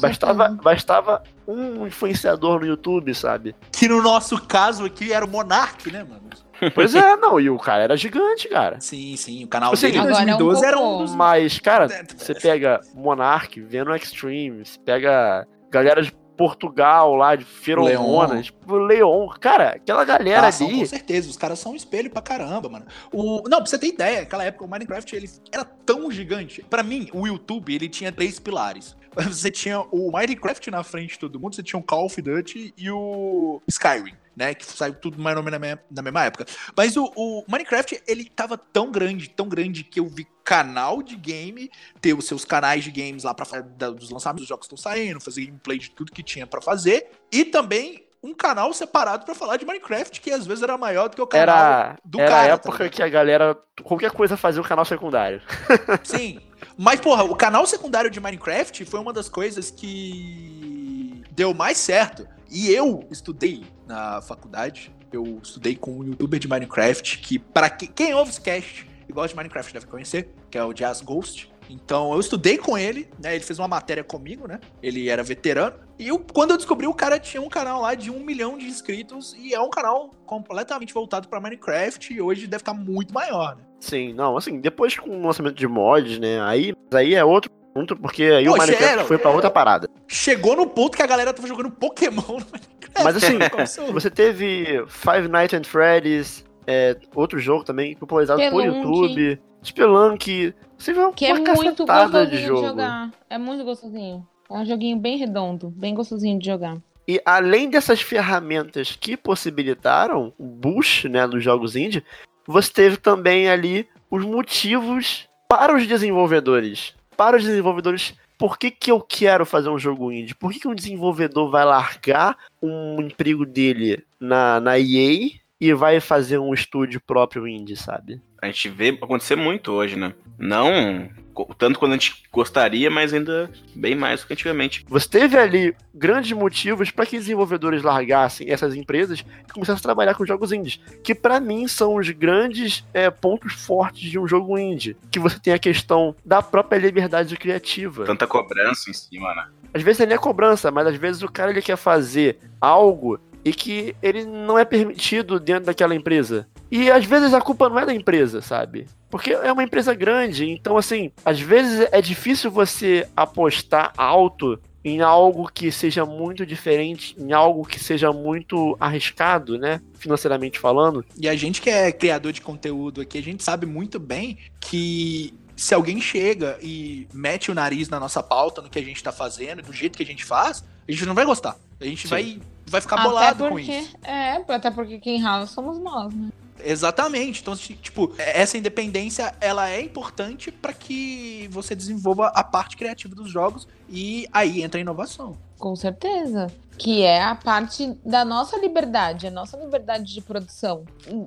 Bastava, bastava um influenciador no YouTube, sabe? Que no nosso caso aqui era o Monark, né, mano? Pois é, não, e o cara era gigante, cara. Sim, sim. O canal Você dele em Agora é um 2012 era um dos. Mas, cara, É, você pega Monark, Venom Extreme, você pega galera de Portugal lá, de Feromonas, o Leon. Cara, aquela galera Ah, são, ali. com certeza, os caras são um espelho pra caramba, mano. O, não, pra você ter ideia, naquela época o Minecraft ele era tão gigante. Pra mim, o YouTube ele tinha três pilares. [laughs] Você tinha o Minecraft na frente de todo mundo, você tinha o Call of Duty e o Skyrim. Né, que saiu tudo mais ou menos na, na mesma época. Mas o, o Minecraft, ele tava tão grande, tão grande, que eu vi canal de game, ter os seus canais de games lá pra falar dos lançamentos dos jogos que estão saindo, fazer gameplay de tudo que tinha pra fazer, e também um canal separado pra falar de Minecraft, que às vezes era maior do que o canal Era, do era cara, a tá época ligado? que a galera, qualquer coisa fazia um canal secundário. [laughs] Sim. Mas, porra, o canal secundário de Minecraft foi uma das coisas que deu mais certo. E eu estudei na faculdade. Eu estudei com um youtuber de Minecraft que, para que, quem ouve esse cast e gosta de Minecraft deve conhecer, que é o Jazz Ghost. Então eu estudei com ele, né? Ele fez uma matéria comigo, né? Ele era veterano. E eu, quando eu descobri, o cara tinha um canal lá de um milhão de inscritos. E é um canal completamente voltado pra Minecraft. E hoje deve estar muito maior, né? Sim, não, assim, depois com o lançamento de mods, né? Aí, aí é outro porque aí o Poxa, Minecraft era- foi pra outra parada. Chegou no ponto que a galera tava jogando Pokémon no Minecraft. Mas assim, [laughs] Começou. você teve Five Nights at Freddy's, é, outro jogo também, popularizado por Spelunk. YouTube, Spelunk, você vê uma Que é muito gostosinho de de, jogo. jogar. É muito gostosinho. É um joguinho bem redondo, bem gostosinho de jogar. E além dessas ferramentas que possibilitaram o boost né, dos jogos indie, você teve também ali os motivos para os desenvolvedores. Para os desenvolvedores, por que, que eu quero fazer um jogo indie? Por que, que um desenvolvedor vai largar um emprego dele na, na EA e vai fazer um estúdio próprio indie, sabe? A gente vê acontecer muito hoje, né? Não tanto quanto a gente gostaria, mas ainda bem mais do que antigamente. Você teve ali grandes motivos para que desenvolvedores largassem essas empresas e começassem a trabalhar com jogos indies, que pra mim são os grandes é, pontos fortes de um jogo indie, que você tem a questão da própria liberdade criativa. Tanta cobrança em cima, né? Às vezes ele é cobrança, mas às vezes o cara ele quer fazer algo e que ele não é permitido dentro daquela empresa. E às vezes a culpa não é da empresa, sabe? Porque é uma empresa grande, então assim, às vezes é difícil você apostar alto em algo que seja muito diferente, em algo que seja muito arriscado, né? Financeiramente falando. E a gente que é criador de conteúdo aqui, a gente sabe muito bem que se alguém chega e mete o nariz na nossa pauta, no que a gente tá fazendo, do jeito que a gente faz, a gente não vai gostar. A gente vai, vai ficar bolado até com porque, isso. É, até porque quem rala somos nós, né? Exatamente. Então, ti- tipo, essa independência, ela é importante para que você desenvolva a parte criativa dos jogos e aí entra a inovação. Com certeza. Que é a parte da nossa liberdade, a nossa liberdade de produção.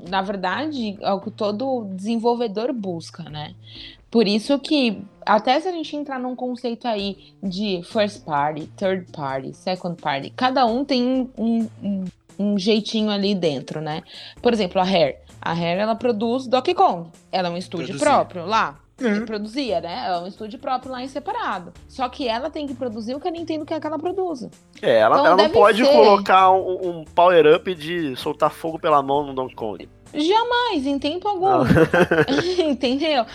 Na verdade, é o que todo desenvolvedor busca, né? Por isso que, até se a gente entrar num conceito aí de first party, third party, second party, cada um tem um, um, um jeitinho ali dentro, né? Por exemplo, a Rare. A Rare, ela produz Donkey Kong. Ela é um estúdio Produzia. próprio lá. Uhum. Que produzia, né? Ela é um estúdio próprio lá em separado. Só que ela tem que produzir o que a Nintendo quer que ela produza. É, ela, Então ela não pode ser. colocar um, um power-up de soltar fogo pela mão no Donkey Kong. Jamais, em tempo algum. [laughs] [laughs] Entendeu?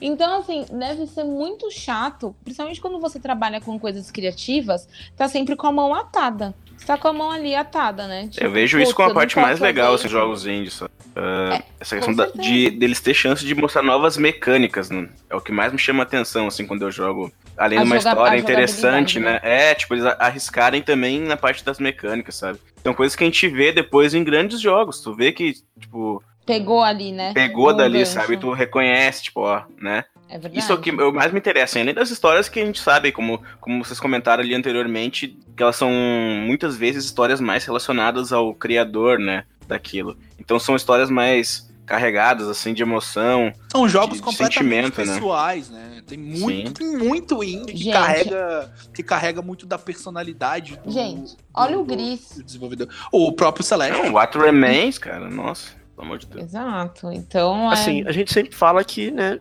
Então, assim, deve ser muito chato, principalmente quando você trabalha com coisas criativas, tá sempre com a mão atada. Tá com a mão ali atada, né? Tipo, eu vejo isso como a parte mais legal, esses jogos indies. Uh, essa questão da- de deles ter chance de mostrar novas mecânicas, né? É o que mais me chama a atenção, assim, quando eu jogo. Além A de uma joga- história interessante, jogabilidade, né? É, tipo, eles arriscarem também na parte das mecânicas, sabe? São coisas que a gente vê depois em grandes jogos. Tu vê que, tipo, Pegou ali, né? pegou Um dali, gancho. sabe? Tu reconhece, tipo, ó, né? É verdade. Isso é o que eu mais me interessa, além das histórias que a gente sabe, como, como vocês comentaram ali anteriormente, que elas são muitas vezes histórias mais relacionadas ao criador, né, daquilo. Então são histórias mais carregadas, assim, de emoção. São jogos de completamente sentimento, né? pessoais, né? Tem muito, Sim. tem muito indie que Gente. carrega, que carrega muito da personalidade do, Gente, do- olha o do- Gris. do desenvolvedor. O próprio Celeste. Não, What Remains, cara, nossa, pelo amor de Deus. Exato. Então, é... Assim, a gente sempre fala que, né,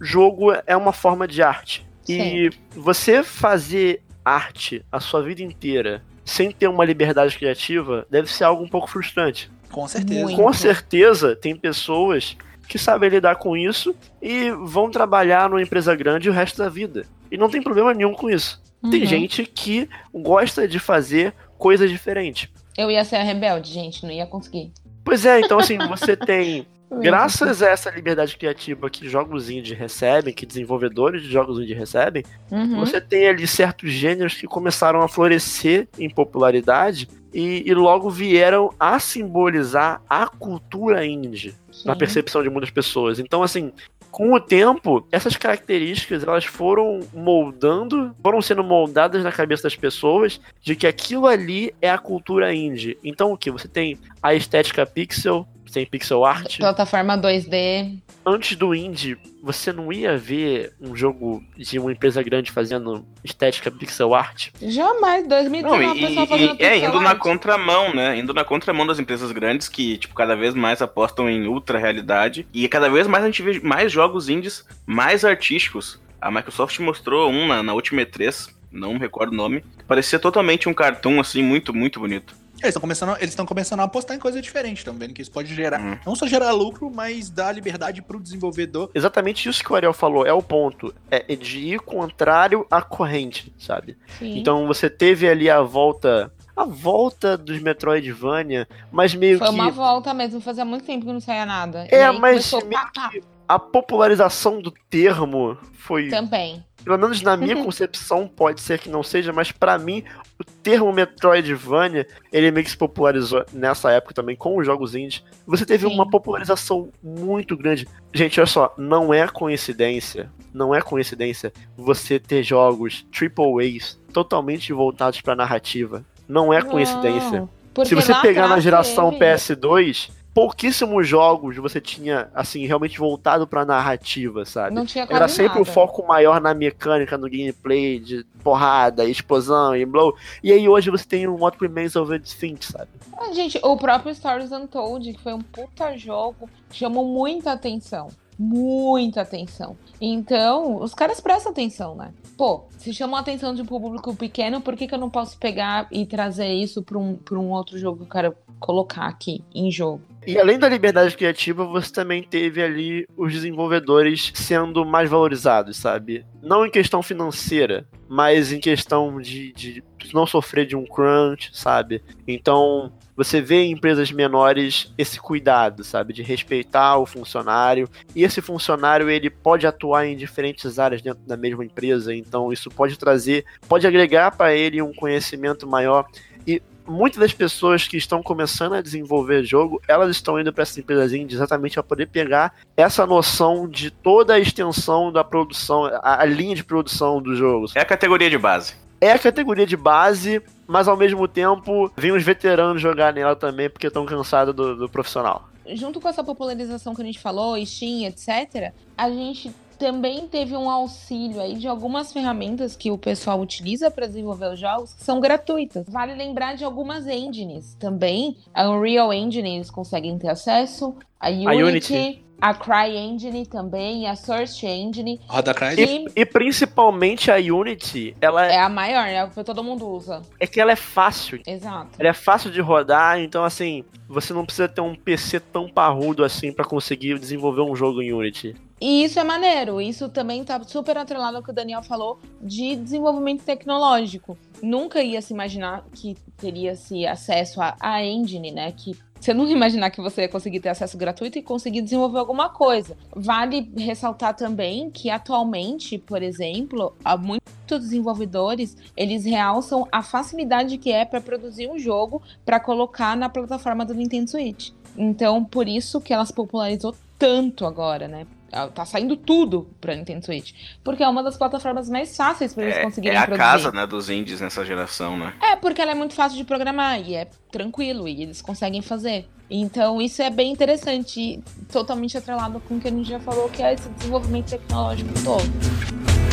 jogo é uma forma de arte. E você fazer arte a sua vida inteira sem ter uma liberdade criativa deve ser algo um pouco frustrante. Com certeza. Muito. Com certeza tem pessoas que sabem lidar com isso e vão trabalhar numa empresa grande o resto da vida. E não tem problema nenhum com isso. Tem Uhum. gente que gosta de fazer coisas diferentes. Eu ia ser a rebelde, gente, não ia conseguir. Pois é, então assim, você [laughs] tem Ia Graças a essa liberdade criativa que jogos indie recebem, que desenvolvedores de jogos indie recebem. Uhum. você tem ali certos gêneros que começaram a florescer em popularidade e, e logo vieram a simbolizar a cultura indie na Sim. percepção de muitas pessoas. Então, assim, com o tempo, essas características elas foram moldando, foram sendo moldadas na cabeça das pessoas de que aquilo ali é a cultura indie. Então, o que? Você tem a estética pixel, tem pixel art. Plataforma 2D. Antes do indie, você não ia ver um jogo de uma empresa grande fazendo estética pixel art? Jamais, 2019, Não, e, e- fazendo e- é, indo na art. contramão, né? Indo na contramão das empresas grandes que, tipo, cada vez mais apostam em ultra realidade. E cada vez mais a gente vê mais jogos indies mais artísticos. A Microsoft mostrou um na, na última E3, não me recordo o nome. Parecia totalmente um cartoon, assim, muito, muito bonito. Eles estão começando, eles estão começando a apostar em coisa diferente, estão vendo que isso pode gerar, Hum. não só gerar lucro, mas dar liberdade pro desenvolvedor. Exatamente isso que o Ariel falou, é o ponto. É de ir contrário à corrente, sabe? Sim. Então você teve ali a volta. A volta dos Metroidvania, mas meio Foi que. uma volta mesmo, fazia muito tempo que não saía nada. É, E aí mas começou, meio pá, pá, A popularização do termo foi. Também. Pelo menos na minha [laughs] concepção, pode ser que não seja, mas pra mim, o termo Metroidvania, ele meio que se popularizou nessa época também com os jogos indie. Você teve Sim. uma popularização muito grande. Gente, olha só, não é coincidência, não é coincidência você ter jogos triple A's totalmente voltados pra narrativa. Não é coincidência. Não, Se você pegar na geração teve- PS2, pouquíssimos jogos você tinha, assim, realmente voltado pra narrativa, sabe? Não tinha Era sempre o nada. foco maior na mecânica, no gameplay, de porrada, explosão e blow. E aí hoje você tem um What Remains of Finch, sabe? Ah, Gente, o próprio Stories Untold, que foi um puta jogo, chamou muita atenção. Muita atenção. Então, os caras prestam atenção, né? Pô, se chamam a atenção de um público pequeno, por que, que eu não posso pegar e trazer isso pra um, pra um outro jogo que eu quero colocar aqui em jogo? E além da liberdade criativa, você também teve ali os desenvolvedores sendo mais valorizados, sabe? Não em questão financeira, mas em questão de, de não sofrer de um crunch, sabe? Então, você vê em empresas menores esse cuidado, sabe? De respeitar o funcionário. E esse funcionário, ele pode atuar em diferentes áreas dentro da mesma empresa. Então, isso pode trazer, pode agregar para ele um conhecimento maior. E muitas das pessoas que estão começando a desenvolver jogo, elas estão indo para essas empresas indie exatamente para poder pegar essa noção de toda a extensão da produção, a, a linha de produção do jogo. É a categoria de base. É a categoria de base, mas ao mesmo tempo vem os veteranos jogar nela também porque estão cansados do, do profissional. junto com essa popularização que a gente falou, Steam, etc., a gente também teve um auxílio aí de algumas ferramentas que o pessoal utiliza para desenvolver os jogos que são gratuitas. Vale lembrar de algumas engines também. A Unreal Engine eles conseguem ter acesso, a Unity, a, Unity. CryEngine também, a Source Engine. Roda Cry. E E principalmente a Unity, ela é, é a maior, é o que todo mundo usa. é que ela é fácil. Exato. Ela é fácil de rodar, então assim, você não precisa ter um PC tão parrudo assim para conseguir desenvolver um jogo em Unity. E isso é maneiro. Isso também tá super atrelado ao que o Daniel falou de desenvolvimento tecnológico. Nunca ia se imaginar que teria-se acesso à engine, né? Que você ia imaginar que você ia conseguir ter acesso gratuito e conseguir desenvolver alguma coisa. Vale ressaltar também que atualmente, por exemplo, há muitos desenvolvedores, eles realçam a facilidade que é para produzir um jogo para colocar na plataforma do Nintendo Switch. Então, por isso que elas popularizou tanto agora, né? Tá saindo tudo pra Nintendo Switch. Porque é uma das plataformas mais fáceis pra eles É, conseguirem é a produzir. casa, né, dos indies nessa geração, né? É, porque ela é muito fácil de programar e é tranquilo e eles conseguem fazer. Então isso é bem interessante e totalmente atrelado com o que a gente já falou, que é esse desenvolvimento tecnológico todo.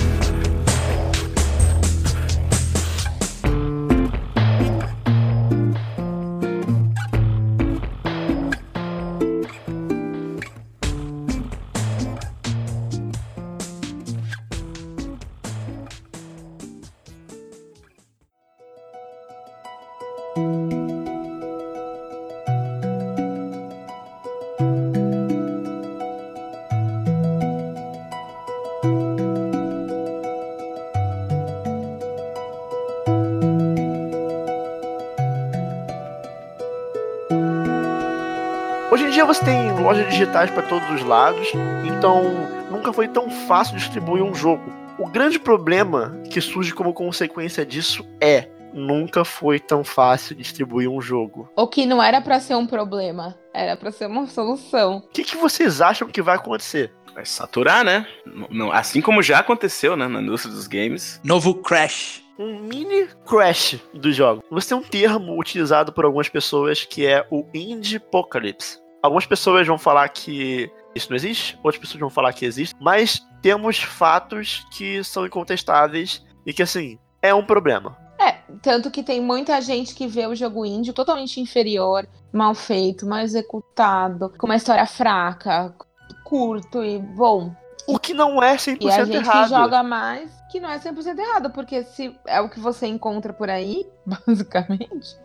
Digitais para todos os lados, então nunca foi tão fácil distribuir um jogo. O grande problema que surge como consequência disso é nunca foi tão fácil distribuir um jogo. O que não era pra ser um problema, era pra ser uma solução. O que, que vocês acham que vai acontecer? Vai saturar, né? Não- assim como já aconteceu, né, na indústria dos games. Novo Crash. um mini crash do jogo. Você tem um termo utilizado por algumas pessoas que é o Indie Apocalypse. Algumas pessoas vão falar que isso não existe, outras pessoas vão falar que existe, mas temos fatos que são incontestáveis e que, assim, é um problema. É, tanto que tem muita gente que vê o jogo indie totalmente inferior, mal feito, mal executado, com uma história fraca, curto e bom. O que não é 100% E a gente errado. que joga mais, que não é 100% errado, porque se é o que você encontra por aí, [laughs] basicamente,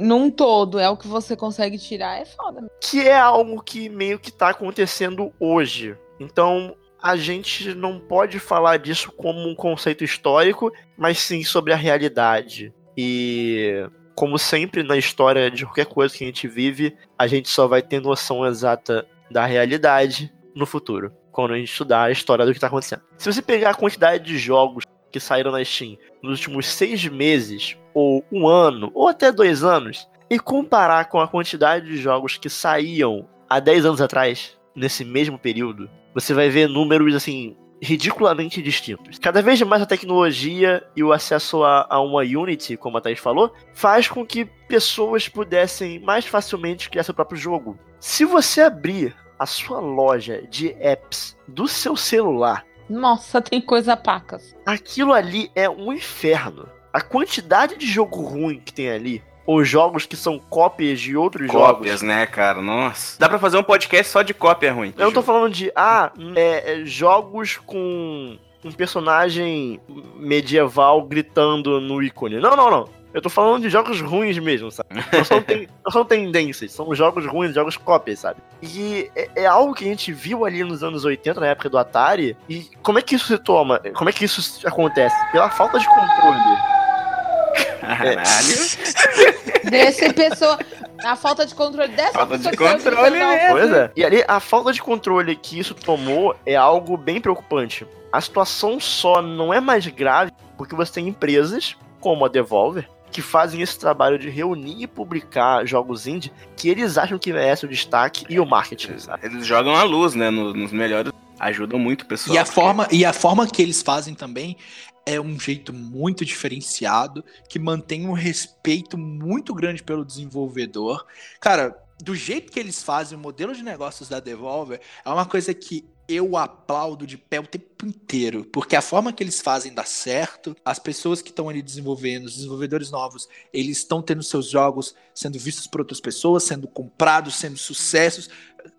num todo é o que você consegue tirar, é foda. que é algo que meio que tá acontecendo hoje. Então, a gente não pode falar disso como um conceito histórico, mas sim sobre a realidade. E como sempre na história de qualquer coisa que a gente vive, a gente só vai ter noção exata da realidade no futuro, quando a gente estudar a história do que tá acontecendo. Se você pegar a quantidade de jogos que saíram na Steam nos últimos seis meses, ou um ano, ou até dois anos, e comparar com a quantidade de jogos que saíam há 10 anos atrás, nesse mesmo período, você vai ver números assim ridiculamente distintos. Cada vez mais a tecnologia e o acesso a, a uma Unity, como a Thaís falou, faz com que pessoas pudessem mais facilmente criar seu próprio jogo. Se você abrir a sua loja de apps do seu celular, Nossa, tem coisa pacas. aquilo ali é um inferno. A quantidade de jogo ruim que tem ali, ou jogos que são cópias de outros jogos, Cópias, né, cara? Nossa. Dá pra fazer um podcast só de cópia ruim. Eu não tô falando de, ah, é, é, jogos com um personagem medieval gritando no ícone. Não, não, não. Eu tô falando de jogos ruins mesmo, sabe? Não são, ten- [laughs] não são tendências, são jogos ruins, jogos cópias, sabe? E é, é algo que a gente viu ali nos anos 80, na época do Atari. E como é que isso se toma? Como é que isso acontece? Pela falta de controle. Caralho. Desse pessoa. A falta de controle dessa Falta de pessoa que saiu controle gritando mesmo. Pois é. E ali, a falta de controle que isso tomou é algo bem preocupante. A situação só não é mais grave porque você tem empresas, como a Devolver, que fazem esse trabalho de reunir e publicar jogos indie que eles acham que merece o destaque e o marketing, sabe? Eles jogam a luz, né? no- Nos melhores. Ajudam muito o pessoal. E a, porque- forma, e a forma que eles fazem também é um jeito muito diferenciado, que mantém um respeito muito grande pelo desenvolvedor. Cara, do jeito que eles fazem o modelo de negócios da Devolver, é uma coisa que eu aplaudo de pé o tempo inteiro, porque a forma que eles fazem dá certo, as pessoas que estão ali desenvolvendo, os desenvolvedores novos, eles estão tendo seus jogos sendo vistos por outras pessoas, sendo comprados, sendo sucessos.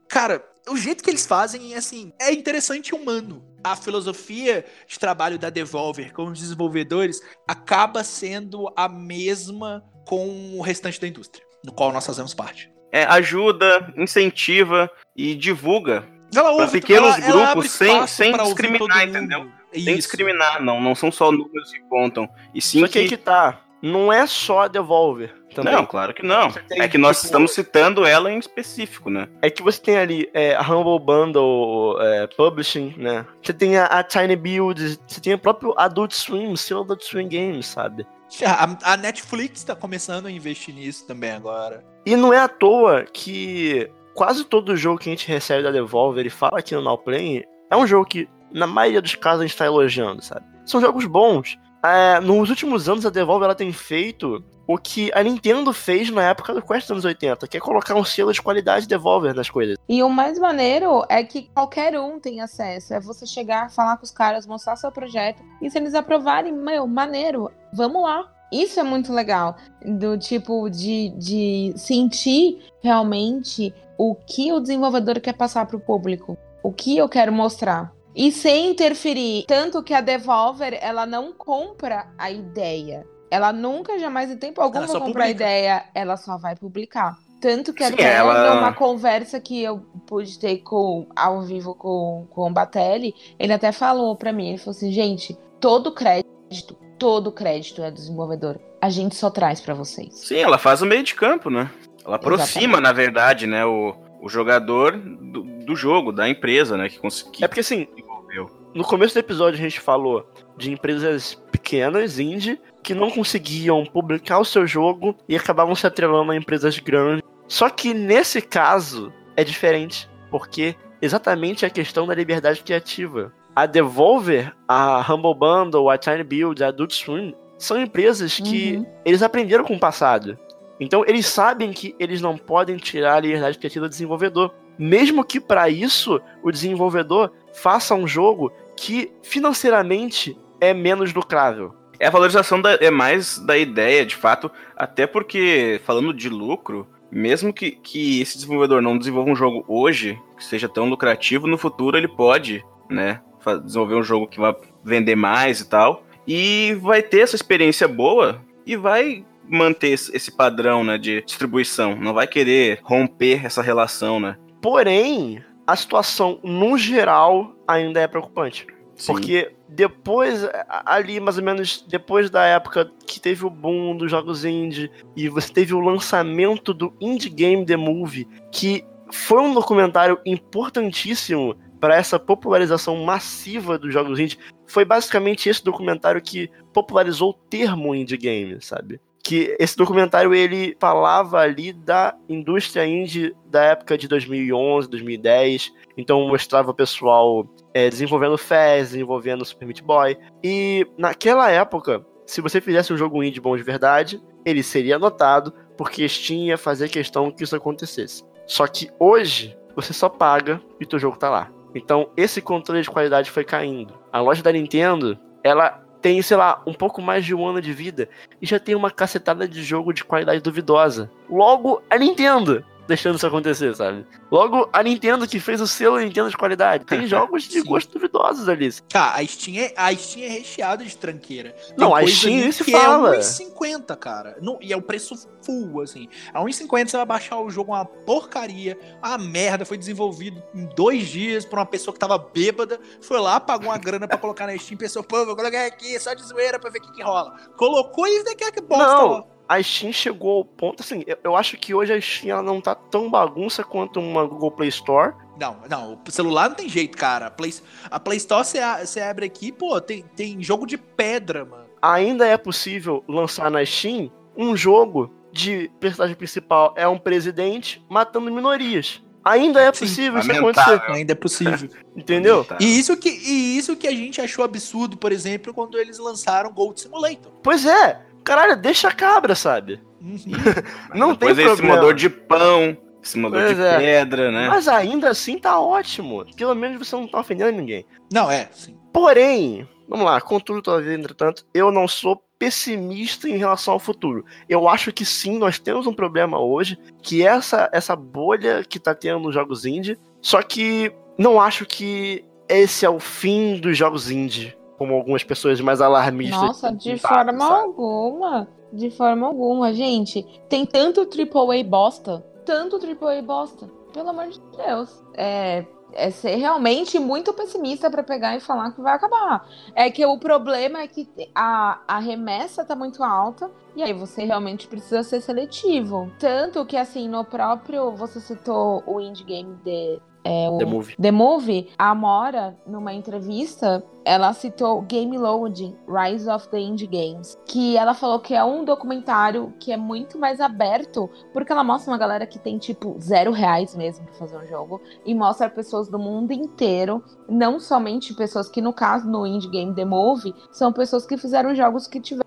Cara, o jeito que eles fazem, assim, é interessante e humano. A filosofia de trabalho da Devolver com os desenvolvedores acaba sendo a mesma com o restante da indústria, no qual nós fazemos parte. É, ajuda, incentiva e divulga Ela Pra ouve, pequenos ela- ela grupos, sem- espaço sem ouvir discriminar, entendeu? Isso. Sem discriminar, não. Não são só números que contam. E sim Só que que. que tá. Não é só a Devolver também. Não, claro que não. Tem, É que nós tipo- estamos citando ela em específico, né? É que você tem ali é, a Humble Bundle é, Publishing, né? Você tem a, a Tiny Builds, você tem o próprio Adult Swim, seu Adult Swim Games, sabe? A, a Netflix tá começando a investir nisso também agora. E não é à toa que quase todo jogo que a gente recebe da Devolver e fala aqui no Now Play é um jogo que, na maioria dos casos, a gente tá elogiando, sabe? São jogos bons. É, nos últimos anos, a Devolver ela tem feito o que a Nintendo fez na época do Quest dos anos 80, que é colocar um selo de qualidade Devolver nas coisas. E o mais maneiro é que qualquer um tem acesso. É você chegar, falar com os caras, mostrar seu projeto. E se eles aprovarem, meu, maneiro, vamos lá. Isso é muito legal. Do tipo de, de sentir realmente o que o desenvolvedor quer passar para o público. O que eu quero mostrar. E sem interferir. Tanto que a Devolver, ela não compra a ideia. Ela nunca, jamais, em tempo algum, vai comprar a ideia. Ela só vai publicar. Tanto que Sim, até ela- numa conversa que eu pude ter com, ao vivo com, com o Batelli, ele até falou pra mim, ele falou assim, gente, todo crédito, todo crédito é do desenvolvedor. A gente só traz pra vocês. Sim, ela faz o meio de campo, né? Ela aproxima, Exatamente. na verdade, né, o, o jogador do, do jogo, da empresa, né? Que conseguiu. É porque assim, desenvolveu. no começo do episódio a gente falou de empresas pequenas, indie, que não conseguiam publicar o seu jogo e acabavam se atrelando a empresas grandes. Só que nesse caso é diferente, porque exatamente a questão da liberdade criativa. A Devolver, a Humble Bundle, a Tiny Build, a Adult Swim são empresas que Uhum. eles aprenderam com o passado. Então eles sabem que eles não podem tirar a liberdade criativa do desenvolvedor. Mesmo que para isso o desenvolvedor faça um jogo que financeiramente é menos lucrável. É a valorização da- é mais da ideia, de fato, até porque, falando de lucro, mesmo que, que esse desenvolvedor não desenvolva um jogo hoje que seja tão lucrativo, no futuro ele pode, né, desenvolver um jogo que vai vender mais e tal, e vai ter essa experiência boa e vai manter esse padrão, né, de distribuição, não vai querer romper essa relação, né. Porém, a situação no geral ainda é preocupante. Sim. Porque depois, ali mais ou menos depois da época que teve o boom dos jogos indie e você teve o lançamento do Indie Game The Movie, que foi um documentário importantíssimo para essa popularização massiva dos jogos indie, foi basicamente esse documentário que popularizou o termo indie game, sabe? Que esse documentário ele falava ali da indústria indie da época de 2011, 2010, então mostrava o pessoal é, desenvolvendo Fez, desenvolvendo Super Meat Boy. E naquela época, se você fizesse um jogo indie bom de verdade, ele seria anotado, porque Steam ia fazer questão que isso acontecesse. Só que hoje, você só paga e teu jogo tá lá. Então, esse controle de qualidade foi caindo. A loja da Nintendo, ela tem, sei lá, um pouco mais de um ano de vida e já tem uma cacetada de jogo de qualidade duvidosa. Logo, a Nintendo deixando isso acontecer, sabe? Logo, a Nintendo que fez o selo Nintendo de qualidade. Tem [laughs] jogos de gosto duvidosos ali. Cara, a Steam é, a Steam é recheada de tranqueira. Tem Não, a Steam se que fala. É 1,50, cara. Não, e é o preço full, assim. A 1,50 você vai baixar o jogo uma porcaria, uma merda. Foi desenvolvido em dois dias por uma pessoa que tava bêbada. Foi lá, pagou uma grana pra colocar na Steam. Pensou, pô, vou colocar aqui só de zoeira pra ver o que, que rola. Colocou e daqui a que bosta Não. lá. A Steam chegou ao ponto, assim, eu, eu acho que hoje a Steam ela não tá tão bagunça quanto uma Google Play Store. Não, não, o celular não tem jeito, cara. A Play, a Play Store você abre aqui, pô, tem, tem jogo de pedra, mano. Ainda é possível lançar na Steam um jogo de personagem principal é um presidente matando minorias. Ainda é Sim, possível isso lamentável. acontecer, Ainda é possível. [laughs] entendeu? E isso, que, e isso que a gente achou absurdo, por exemplo, quando eles lançaram Gold Simulator. Pois é, caralho, deixa a cabra, sabe? [laughs] Não Depois tem problema. esse motor de pão, esse motor Pois de é. pedra, né? Mas ainda assim tá ótimo. Pelo menos você não tá ofendendo ninguém. Não, é, sim. Porém, vamos lá, contudo, todavia, entretanto, eu não sou pessimista em relação ao futuro. Eu acho que sim, nós temos um problema hoje, que é essa, essa bolha que tá tendo nos jogos indie, só que não acho que esse é o fim dos jogos indie, como algumas pessoas mais alarmistas. Nossa, de forma sabe? alguma. De forma alguma, gente. Tem tanto AAA bosta. Tanto AAA bosta. Pelo amor de Deus. É. é ser realmente muito pessimista para pegar e falar que vai acabar. É que o problema é que a, a remessa tá muito alta e aí você realmente precisa ser seletivo. Tanto que, assim, no próprio. Você citou o indie game de é, o The Movie. The Movie, a Mora, numa entrevista, ela citou Game Loading, Rise of the Indie Games, que ela falou que é um documentário que é muito mais aberto, porque ela mostra uma galera que tem, tipo, zero reais mesmo pra fazer um jogo, e mostra pessoas do mundo inteiro, não somente pessoas que, no caso, no Indie Game The Movie, são pessoas que fizeram jogos que tiveram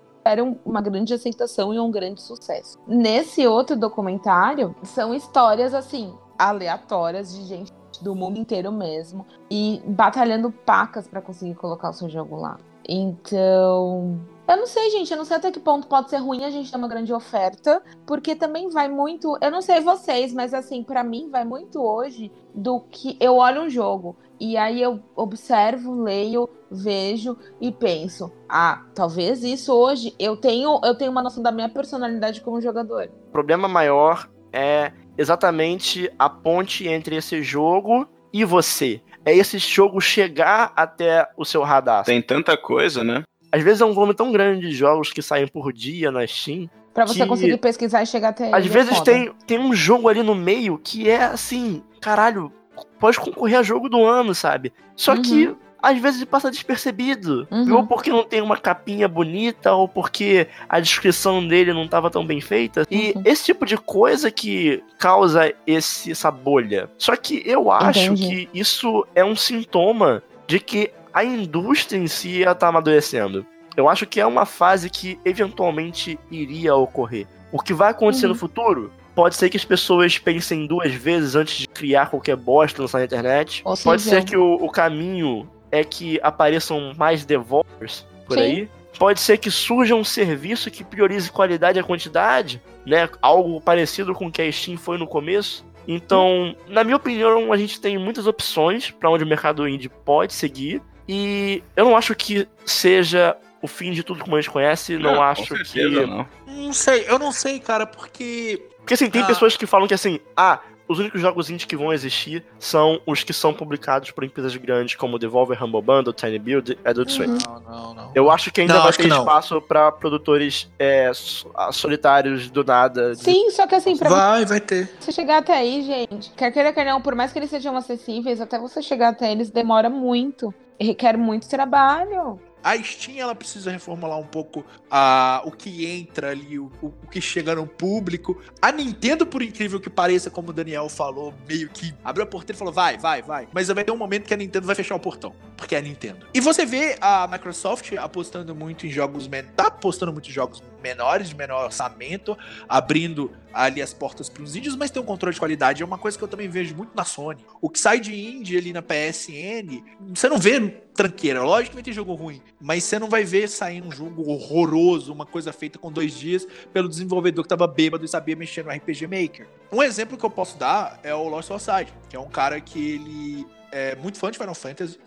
uma grande aceitação e um grande sucesso. Nesse outro documentário, são histórias assim aleatórias de gente do mundo inteiro mesmo e batalhando pacas para conseguir colocar o seu jogo lá. Então, eu não sei, gente, eu não sei até que ponto pode ser ruim a gente ter uma grande oferta, porque também vai muito, eu não sei vocês, mas assim, para mim vai muito hoje do que eu olho um jogo e aí eu observo, leio, vejo e penso, ah, talvez isso hoje eu tenho, eu tenho uma noção da minha personalidade como jogador. O problema maior é exatamente a ponte entre esse jogo e você. É esse jogo chegar até o seu radar. Tem tanta coisa, né? Às vezes é um volume tão grande de jogos que saem por dia na Steam. Pra você que... conseguir pesquisar e chegar até Às ele, é vezes tem, tem um jogo ali no meio que é assim, caralho, pode concorrer a jogo do ano, sabe? Só Uhum. que às vezes passa despercebido. Uhum. Ou porque não tem uma capinha bonita, ou porque a descrição dele não estava tão bem feita. E Uhum. esse tipo de coisa que causa esse, essa bolha. Só que eu acho Entendi. que isso é um sintoma de que a indústria em si ela tá amadurecendo. Eu acho que é uma fase que eventualmente iria ocorrer. O que vai acontecer Uhum. no futuro Pode ser que as pessoas pensem duas vezes antes de criar qualquer bosta lançar na internet. Pode ser que o, o caminho é que apareçam mais developers por Sim. aí. Pode ser que surja um serviço que priorize qualidade e quantidade, né? Algo parecido com o que a Steam foi no começo. Então, na minha opinião, a gente tem muitas opções para onde o mercado indie pode seguir. E eu não acho que seja o fim de tudo como a gente conhece. Não, com acho certeza que. não. Não sei, eu não sei, cara, porque. Porque assim, tem Ah. pessoas que falam que assim, ah, os únicos jogos indie que vão existir são os que são publicados por empresas grandes como Devolver, Humble Bundle, Tiny Build Adult Swim. Uhum. Não, não, não. Eu acho que ainda Não, vai ter espaço pra produtores é, so- solitários do nada. de- Sim, só que assim, pra Vai, vai ter. você chegar até aí, gente, quer queira, quer não, por mais que eles sejam acessíveis, até você chegar até eles demora muito. E requer muito trabalho. A Steam ela precisa reformular um pouco a, o que entra ali, o, o- o que chega no público. A Nintendo, por incrível que pareça, como o Daniel falou, meio que abriu a porteira e falou: vai, vai, vai. Mas vai ter um momento que a Nintendo vai fechar o portão. Porque é a Nintendo. E você vê a Microsoft apostando muito em jogos tá apostando muito em jogos menores, de menor orçamento, abrindo ali as portas para os índios, mas tem um controle de qualidade. É uma coisa que eu também vejo muito na Sony. O que sai de indie ali na PSN, você não vê tranqueira. Lógico que vai ter jogo ruim, mas você não vai ver sair um jogo horroroso, uma coisa feita com dois dias pelo desenvolvedor que tava bêbado e sabia mexer no RPG Maker. Um exemplo que eu posso dar é o Lost Side, que é um cara que ele é muito fã de Final Fantasy.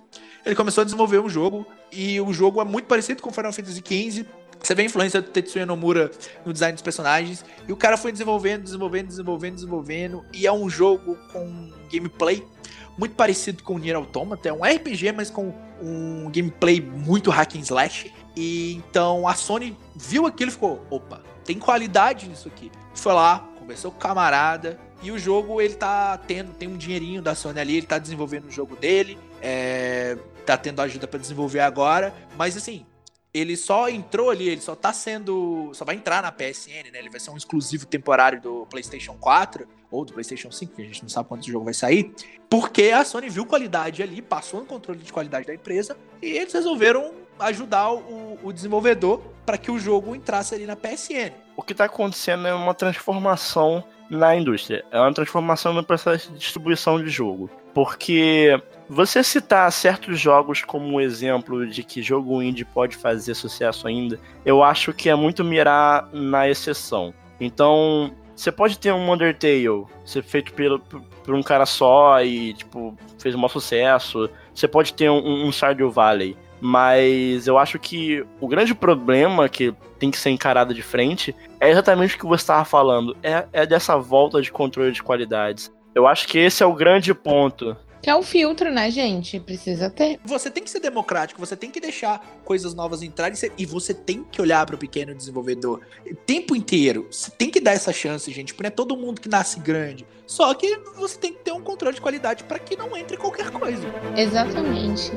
Ele começou a desenvolver um jogo e o jogo é muito parecido com Final Fantasy XV. Você vê a influência do Tetsuya Nomura no design dos personagens. E o cara foi desenvolvendo, desenvolvendo, desenvolvendo, desenvolvendo. E é um jogo com gameplay muito parecido com o Nier Automata. É um RPG, mas com um gameplay muito hack and slash. E então a Sony viu aquilo e ficou: opa, tem qualidade nisso aqui. Foi lá, conversou com o camarada. E o jogo, ele tá tendo, tem um dinheirinho da Sony ali, ele tá desenvolvendo o jogo dele. É, tá tendo ajuda pra desenvolver agora. Mas assim, ele só entrou ali, ele só tá sendo. Só vai entrar na PSN, né? Ele vai ser um exclusivo temporário do PlayStation 4 ou do PlayStation 5, que a gente não sabe quando o jogo vai sair. Porque a Sony viu qualidade ali, passou no controle de qualidade da empresa e eles resolveram ajudar o, o desenvolvedor para que o jogo entrasse ali na PSN. O que tá acontecendo é uma transformação na indústria. É uma transformação no processo de distribuição de jogo. Porque você citar certos jogos como um exemplo de que jogo indie pode fazer sucesso ainda, eu acho que é muito mirar na exceção. Então, você pode ter um Undertale ser feito pelo, por um cara só e, tipo, fez um maior sucesso. Você pode ter um, um Stardew Valley. Mas eu acho que o grande problema que tem que ser encarado de frente é exatamente o que você estava falando. É, é dessa volta de controle de qualidades. Eu acho que esse é o grande ponto Que é o filtro, né, gente? Precisa ter. Você tem que ser democrático, você tem que deixar coisas novas entrarem e você tem que olhar para o pequeno desenvolvedor o tempo inteiro. Você tem que dar essa chance, gente, porque não é todo mundo que nasce grande. Só que você tem que ter um controle de qualidade para que não entre qualquer coisa. Exatamente.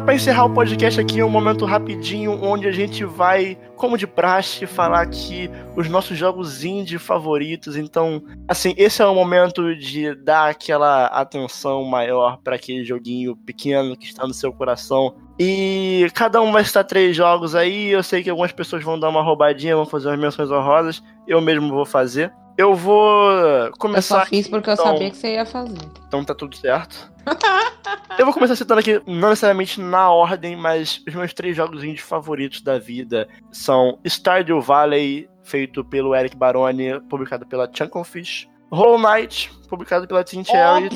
Agora, para encerrar o podcast aqui, um momento rapidinho onde a gente vai, como de praxe, falar aqui os nossos jogos indie favoritos. Então, assim, esse é o momento de dar aquela atenção maior para aquele joguinho pequeno que está no seu coração. E cada um vai estar três jogos aí. Eu sei que algumas pessoas vão dar uma roubadinha, vão fazer umas menções honrosas. Eu mesmo vou fazer. Eu vou começar. Eu só fiz porque então... eu sabia que você ia fazer. Então tá tudo certo. [laughs] eu vou começar citando aqui, não necessariamente na ordem, mas os meus três jogos indie favoritos da vida são Stardew Valley, feito pelo Eric Baroni, publicado pela Chunklefish. Hollow Knight, publicado pela Team Cherry.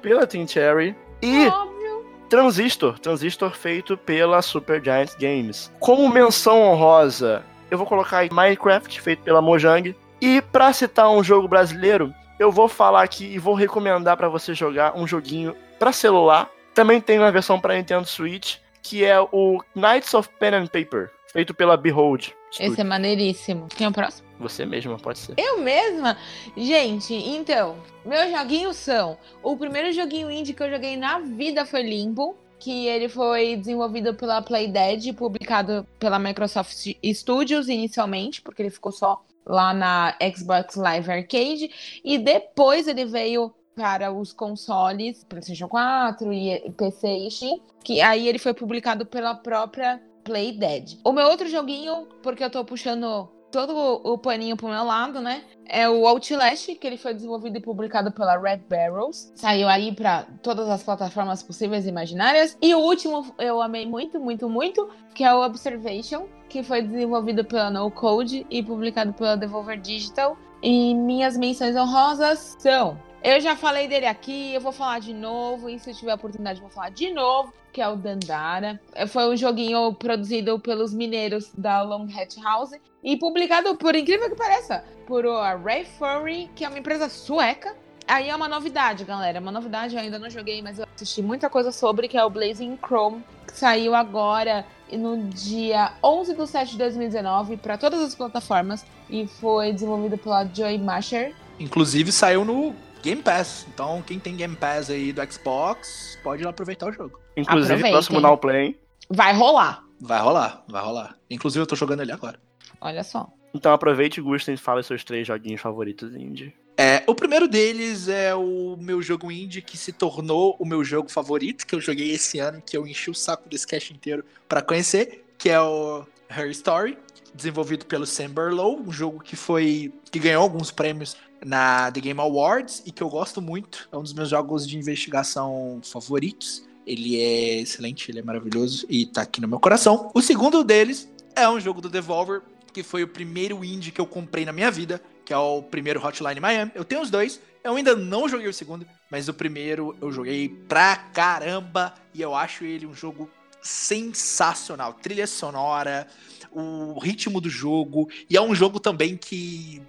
Pela Team Cherry. E Óbvio. Transistor, Transistor feito pela Super Giant Games. Como menção honrosa, eu vou colocar Minecraft, feito pela Mojang. E pra citar um jogo brasileiro, eu vou falar aqui e vou recomendar para você jogar um joguinho para celular. Também tem uma versão para Nintendo Switch, que é o Knights of Pen and Paper, feito pela Behold. Studio. Esse é maneiríssimo. Quem é o próximo? Você mesma, pode ser. Eu mesma? Gente, então, meus joguinhos são. O primeiro joguinho indie que eu joguei na vida foi Limbo. Que ele foi desenvolvido pela Playdead, publicado pela Microsoft Studios inicialmente, porque ele ficou só lá na Xbox Live Arcade. E depois ele veio para os consoles PlayStation 4 e PC e Steam, que aí ele foi publicado pela própria Playdead. O meu outro joguinho, porque eu tô puxando todo o paninho pro meu lado, né? É o Outlast, que ele foi desenvolvido e publicado pela Red Barrels. Saiu aí para todas as plataformas possíveis e imaginárias. E o último eu amei muito, muito, muito, que é o Observation, que foi desenvolvido pela No Code e publicado pela Devolver Digital. E minhas menções honrosas são eu já falei dele aqui, eu vou falar de novo, e se eu tiver oportunidade, vou falar de novo, que é o Dandara. Foi um joguinho produzido pelos mineiros da Long Hat House e publicado, por incrível que pareça, por a Ray Furry, que é uma empresa sueca. Aí é uma novidade, galera. Uma novidade, eu ainda não joguei, mas eu assisti muita coisa sobre, que é o Blazing Chrome, que saiu agora no dia 11 de 7 de 2019 para todas as plataformas e foi desenvolvido pela Joy Masher. Inclusive saiu no Game Pass. Então, quem tem Game Pass aí do Xbox, pode ir lá aproveitar o jogo. Inclusive, Aproveitem. próximo Now Play. Vai rolar. Vai rolar, vai rolar. Inclusive, eu tô jogando ele agora. Olha só. Então aproveite, gustem e fale seus três joguinhos favoritos indie. É, o primeiro deles é o meu jogo indie que se tornou o meu jogo favorito, que eu joguei esse ano, que eu enchi o saco desse cast inteiro para conhecer, que é o Her Story, desenvolvido pelo Sam Burlow, um jogo que foi que ganhou alguns prêmios na The Game Awards e que eu gosto muito, é um dos meus jogos de investigação favoritos. Ele é excelente, ele é maravilhoso e tá aqui no meu coração. O segundo deles é um jogo do Devolver, que foi o primeiro indie que eu comprei na minha vida, que é o primeiro Hotline Miami. Eu tenho os dois, eu ainda não joguei o segundo, mas o primeiro eu joguei pra caramba e eu acho ele um jogo sensacional. Trilha sonora, o ritmo do jogo, e é um jogo também que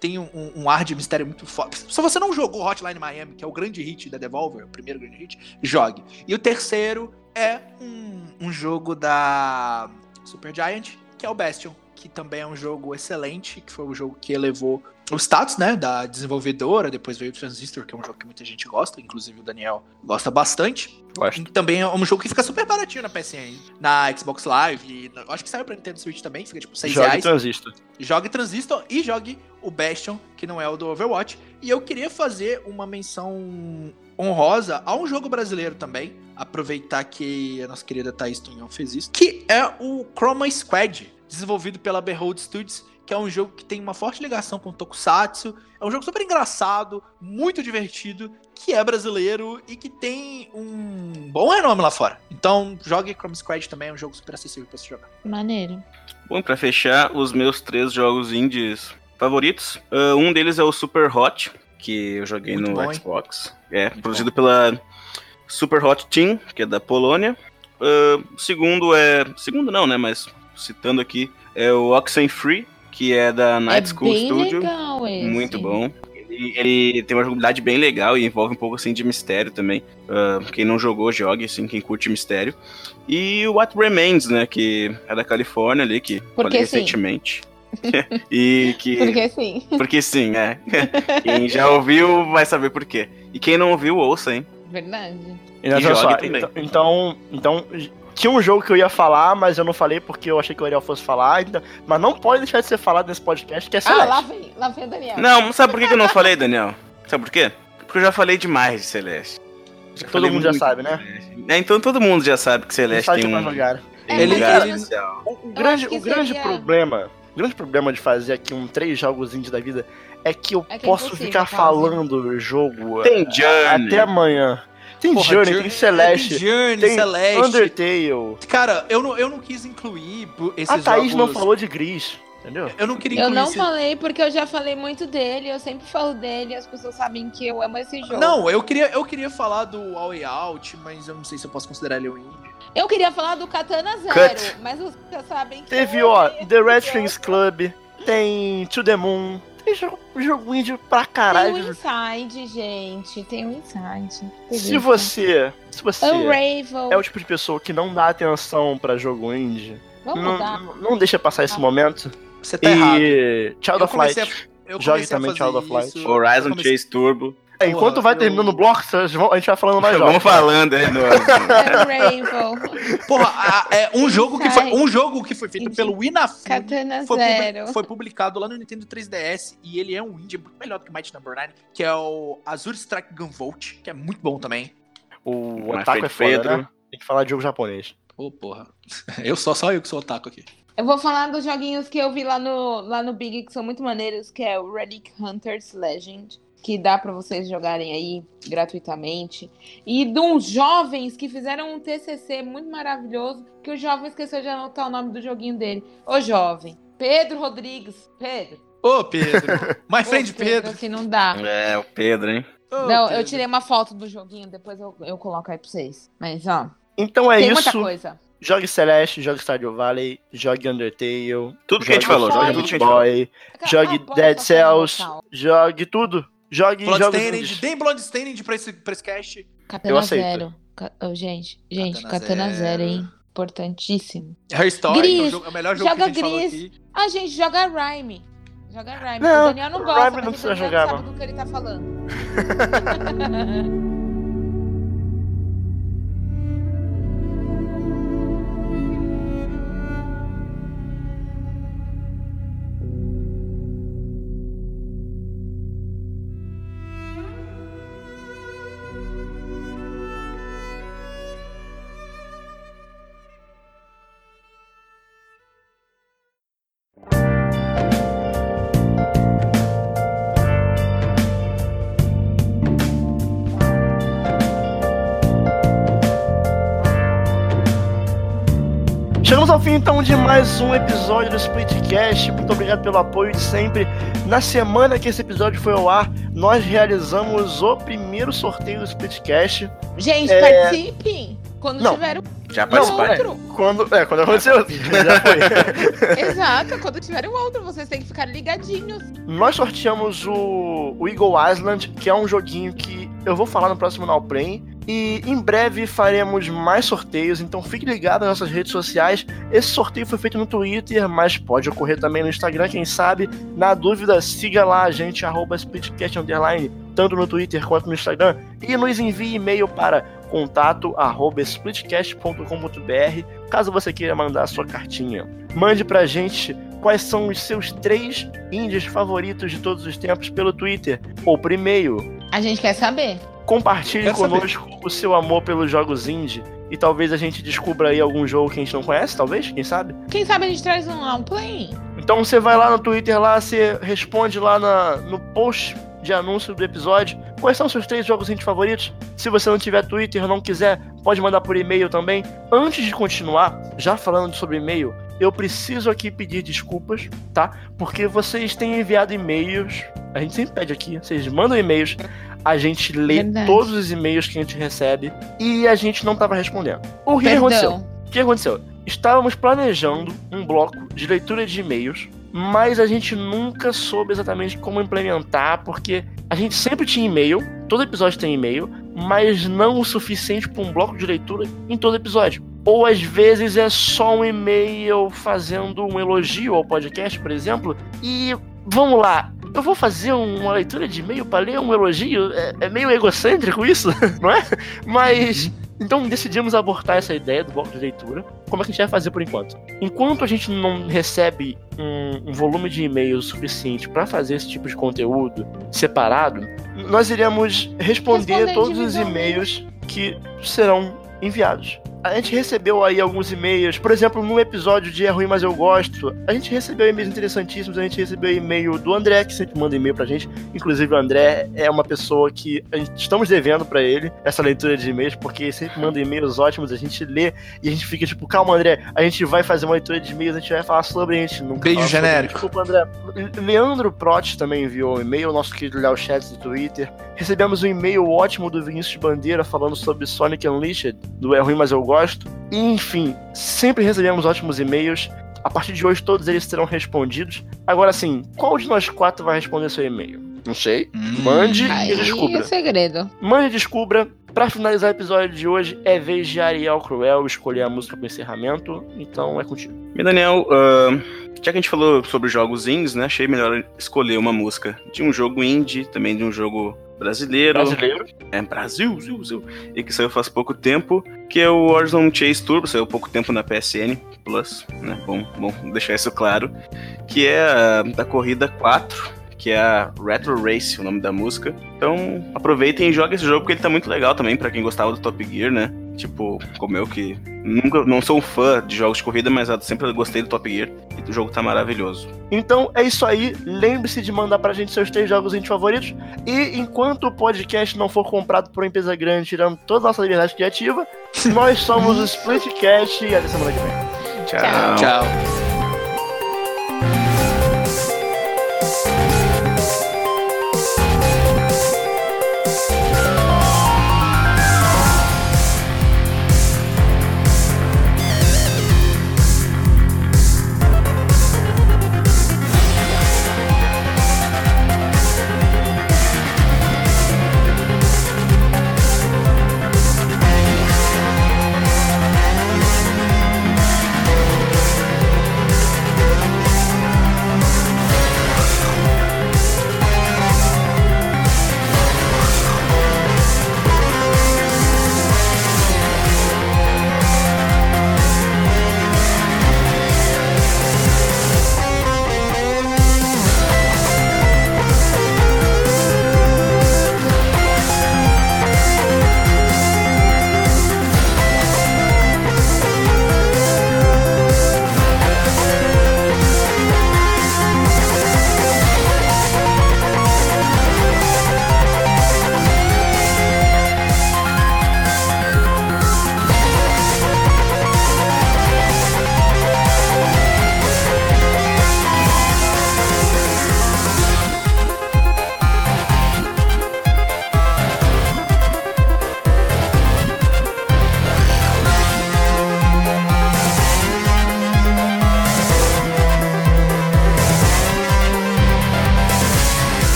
tem um, um ar de mistério muito forte. Se você não jogou Hotline Miami, que é o grande hit da Devolver, o primeiro grande hit, jogue. E o terceiro é um, um jogo da Super Giant, que é o Bastion, que também é um jogo excelente, que foi o jogo que elevou o status, né, da desenvolvedora, depois veio o Transistor, que é um jogo que muita gente gosta, inclusive o Daniel gosta bastante. Gosto. E também é um jogo que fica super baratinho na PSN, na Xbox Live, na- acho que saiu pra Nintendo Switch também, fica tipo 6 Jogue reais. Transistor. Jogue Transistor e jogue o Bastion, que não é o do Overwatch. E eu queria fazer uma menção honrosa a um jogo brasileiro também. Aproveitar que a nossa querida Thaís Tunhão fez isso. Que é o Chroma Squad, desenvolvido pela Behold Studios que é um jogo que tem uma forte ligação com o Tokusatsu. É um jogo super engraçado, muito divertido, que é brasileiro e que tem um bom renome lá fora. Então, jogue Chrome Squad também, é um jogo super acessível para se jogar. Maneiro. Bom, para fechar, os meus três jogos indies favoritos. Uh, um deles é o Super Hot, que eu joguei muito no bom, Xbox. Hein? É, muito produzido bom. pela Super Hot Team, que é da Polônia. Uh, segundo é. Segundo não, né? Mas citando aqui, é o Oxenfree, que é da Night é School Studio. Legal esse. Muito bom. Ele, ele, tem uma jogabilidade bem legal e envolve um pouco assim de mistério também. Uh, quem não jogou, jogue, assim, quem curte mistério. E o What Remains, né? Que é da Califórnia ali, que Porque falei recentemente. [laughs] e que. Porque sim. Porque sim, é. [laughs] quem já ouviu vai saber por quê. E quem não ouviu, ouça, hein? Verdade. E, e só, então, então, então, tinha um jogo que eu ia falar, mas eu não falei porque eu achei que o Ariel fosse falar ainda. Mas não pode deixar de ser falado nesse podcast, que é Celeste. Ah, lá vem, lá vem o Daniel. Não, sabe por que eu não falei, Daniel? Sabe por quê? Porque eu já falei demais de Celeste. Já todo mundo já sabe, né? É, então todo mundo já sabe que Celeste tem um. Jogar. É, ele, ele, o, o grande, o grande seria... problema, o grande problema de fazer aqui um três jogos indies da vida é que eu é que é posso ficar falando o jogo tem Journey. até amanhã. Tem Porra, Journey, Journey, tem Celeste. Tem Journey, tem Celeste. Undertale. Cara, eu não, eu não quis incluir esses A Thaís jogos... não falou de Gris. Entendeu? Eu não queria incluir Eu não esse... falei porque eu já falei muito dele, eu sempre falo dele, as pessoas sabem que eu amo esse jogo. Não, eu queria, eu queria falar do All Way Out, mas eu não sei se eu posso considerar ele um indie. Eu queria falar do Katana Zero, Cut. mas vocês já sabem que Teve, ó, The Red Strings Club, tem To The Moon, tem jogo, jogo indie pra caralho. Tem um Inside, gente. Tem um Inside. Se você. Se você Unravel. é o tipo de pessoa que não dá atenção pra jogo indie, Vamos não, mudar. não, deixa passar esse Ah. momento. Você tá errado. e Child Eu of Light. a- eu Jogue também Child of Light. Horizon comecei- Chase Turbo. É, enquanto Porra, vai eu- terminando o bloco, a gente vai falando mais. Vamos falando, [laughs] é, no... Unravel. Porra, a- é um jogo que foi um jogo que foi feito pelo Inafune. Katana Foi, foi publicado lá no Nintendo 3DS e ele é um indie muito melhor do que Mighty Number 9, que é o Azure Strike Gunvolt, que é muito bom também. O Mas Otaku é foda, Pedro. né? Tem que falar de jogo japonês. Ô, porra. [laughs] Eu só, só eu que sou otaku aqui. Eu vou falar dos joguinhos que eu vi lá no, lá no Big, que são muito maneiros, que é o Relic Hunters Legend, que dá pra vocês jogarem aí gratuitamente. E de uns jovens que fizeram um TCC muito maravilhoso, que o jovem esqueceu de anotar o nome do joguinho dele. Ô jovem, Pedro Rodrigues. Pedro. Ô, Pedro. My Ô, friend Pedro. Que não dá. É, o Pedro, hein? Ô, não, eu Pedro. tirei uma foto do joguinho, depois eu, eu coloco aí pra vocês. Mas, ó, Então é tem muita isso. coisa. Jogue Celeste, jogue Stardew Valley, jogue Undertale. Tudo que a gente falou, jogue. Boy, jogue Dead Cells, jogue tudo. Jogue Bloodstained, deem Bloodstained pra esse, pra esse cast. Katana Eu aceito. Zero. Ca- oh, gente, gente, Katana Katana, Zero. Zero, hein? Importantíssimo. Her Story, Gris, é o, jogo- é o melhor jogo joga que a gente falou Gris. aqui. Ah, gente, joga Rhyme. Joga Rhyme. Não, o Daniel não gosta, Rhyme não o precisa Daniel jogar, sabe não. do que ele tá falando. [laughs] [laughs] fim então de mais um episódio do Splitcast. Muito obrigado pelo apoio de sempre. Na semana que esse episódio foi ao ar, nós realizamos o primeiro sorteio do Splitcast. Gente, É. participem. Quando Não. tiver o Já Não, participaram. outro. Quando, é, quando aconteceu, [laughs] já foi. [laughs] Exato, quando tiver o outro, vocês têm que ficar ligadinhos. Nós sorteamos o, o Eagle Island, que é um joguinho que eu vou falar no próximo Now Play. E em breve faremos mais sorteios, então fique ligado nas nossas redes sociais. Esse sorteio foi feito no Twitter, mas pode ocorrer também no Instagram, quem sabe. Na dúvida, siga lá a gente, arroba Underline, tanto no Twitter quanto no Instagram. E nos envie e-mail para contato arroba splitcast.com.br caso você queira mandar a sua cartinha. Mande pra gente quais são os seus três indies favoritos de todos os tempos pelo Twitter ou por e-mail. A gente quer saber. Compartilhe Quero conosco o seu amor pelos jogos indie e talvez a gente descubra aí algum jogo que a gente não conhece, talvez, quem sabe? Quem sabe a gente traz um play? Então você vai lá no Twitter lá, você responde lá na, no post de anúncio do episódio. Quais são os seus três jogos indie favoritos? Se você não tiver Twitter, não quiser, pode mandar por e-mail também. Antes de continuar, já falando sobre e-mail, eu preciso aqui pedir desculpas, tá? Porque vocês têm enviado e-mails. A gente sempre pede aqui, vocês mandam e-mails. A gente lê Verdade. todos os e-mails que a gente recebe e a gente não tava respondendo. O que aconteceu? Perdão. O que aconteceu? Estávamos planejando um bloco de leitura de e-mails, mas a gente nunca soube exatamente como implementar, porque a gente sempre tinha e-mail, todo episódio tem e-mail, mas não o suficiente para um bloco de leitura em todo episódio. Ou às vezes é só um e-mail fazendo um elogio ao podcast, por exemplo, e vamos lá. Eu vou fazer uma leitura de e-mail para ler um elogio? É, é meio egocêntrico isso, [laughs] não é? Mas então decidimos abortar essa ideia do bloco de leitura. Como é que a gente vai fazer por enquanto? Enquanto a gente não recebe um, um volume de e-mails suficiente para fazer esse tipo de conteúdo separado, nós iremos responder Responder todos os e-mails que serão enviados. A gente recebeu aí alguns e-mails, por exemplo, no episódio de É Ruim, Mas Eu Gosto, a gente recebeu e-mails interessantíssimos, a gente recebeu e-mail do André, que sempre manda e-mail pra gente, inclusive o André é uma pessoa que gente, estamos devendo pra ele essa leitura de e-mails, porque sempre manda e-mails ótimos, a gente lê e a gente fica tipo, calma André, a gente vai fazer uma leitura de e-mails, a gente vai falar sobre, a gente nunca Beijo genérico. Desculpa André. Leandro Prot também enviou um e-mail, nosso querido Léo Chats do Twitter, recebemos um e-mail ótimo do Vinícius Bandeira falando sobre Sonic Unleashed, do É Ruim, Mas Eu Gosto. E, enfim, sempre recebemos ótimos e-mails. A partir de hoje, todos eles serão respondidos. Agora, sim, qual de nós quatro vai responder seu e-mail? Não sei. Hum. Mande Aí e descubra. é segredo. Mande e descubra. Pra finalizar o episódio de hoje, é vez de Ariel Cruel escolher a música pro encerramento. Então é contigo. E Daniel, ah, já que a gente falou sobre jogos indies, né? Achei melhor escolher uma música de um jogo indie, também de um jogo brasileiro. Brasileiro. É Brasil, Brasil, Brasil. E que saiu faz pouco tempo, que é o Warzone Chase Turbo, saiu pouco tempo na PSN Plus, né? Bom, bom deixar isso claro. Que é a, da corrida 4, que é a Retro Race, o nome da música. Então, aproveitem e joguem esse jogo, porque ele tá muito legal também pra quem gostava do Top Gear, né? Tipo, como eu que nunca não sou um fã de jogos de corrida, mas eu sempre gostei do Top Gear. E o jogo tá maravilhoso. Então é isso aí. Lembre-se de mandar pra gente seus três jogos indie favoritos. E enquanto o podcast não for comprado por uma empresa grande, tirando toda a nossa liberdade criativa, [laughs] nós somos o Splitcast e até semana que vem. Tchau. Tchau.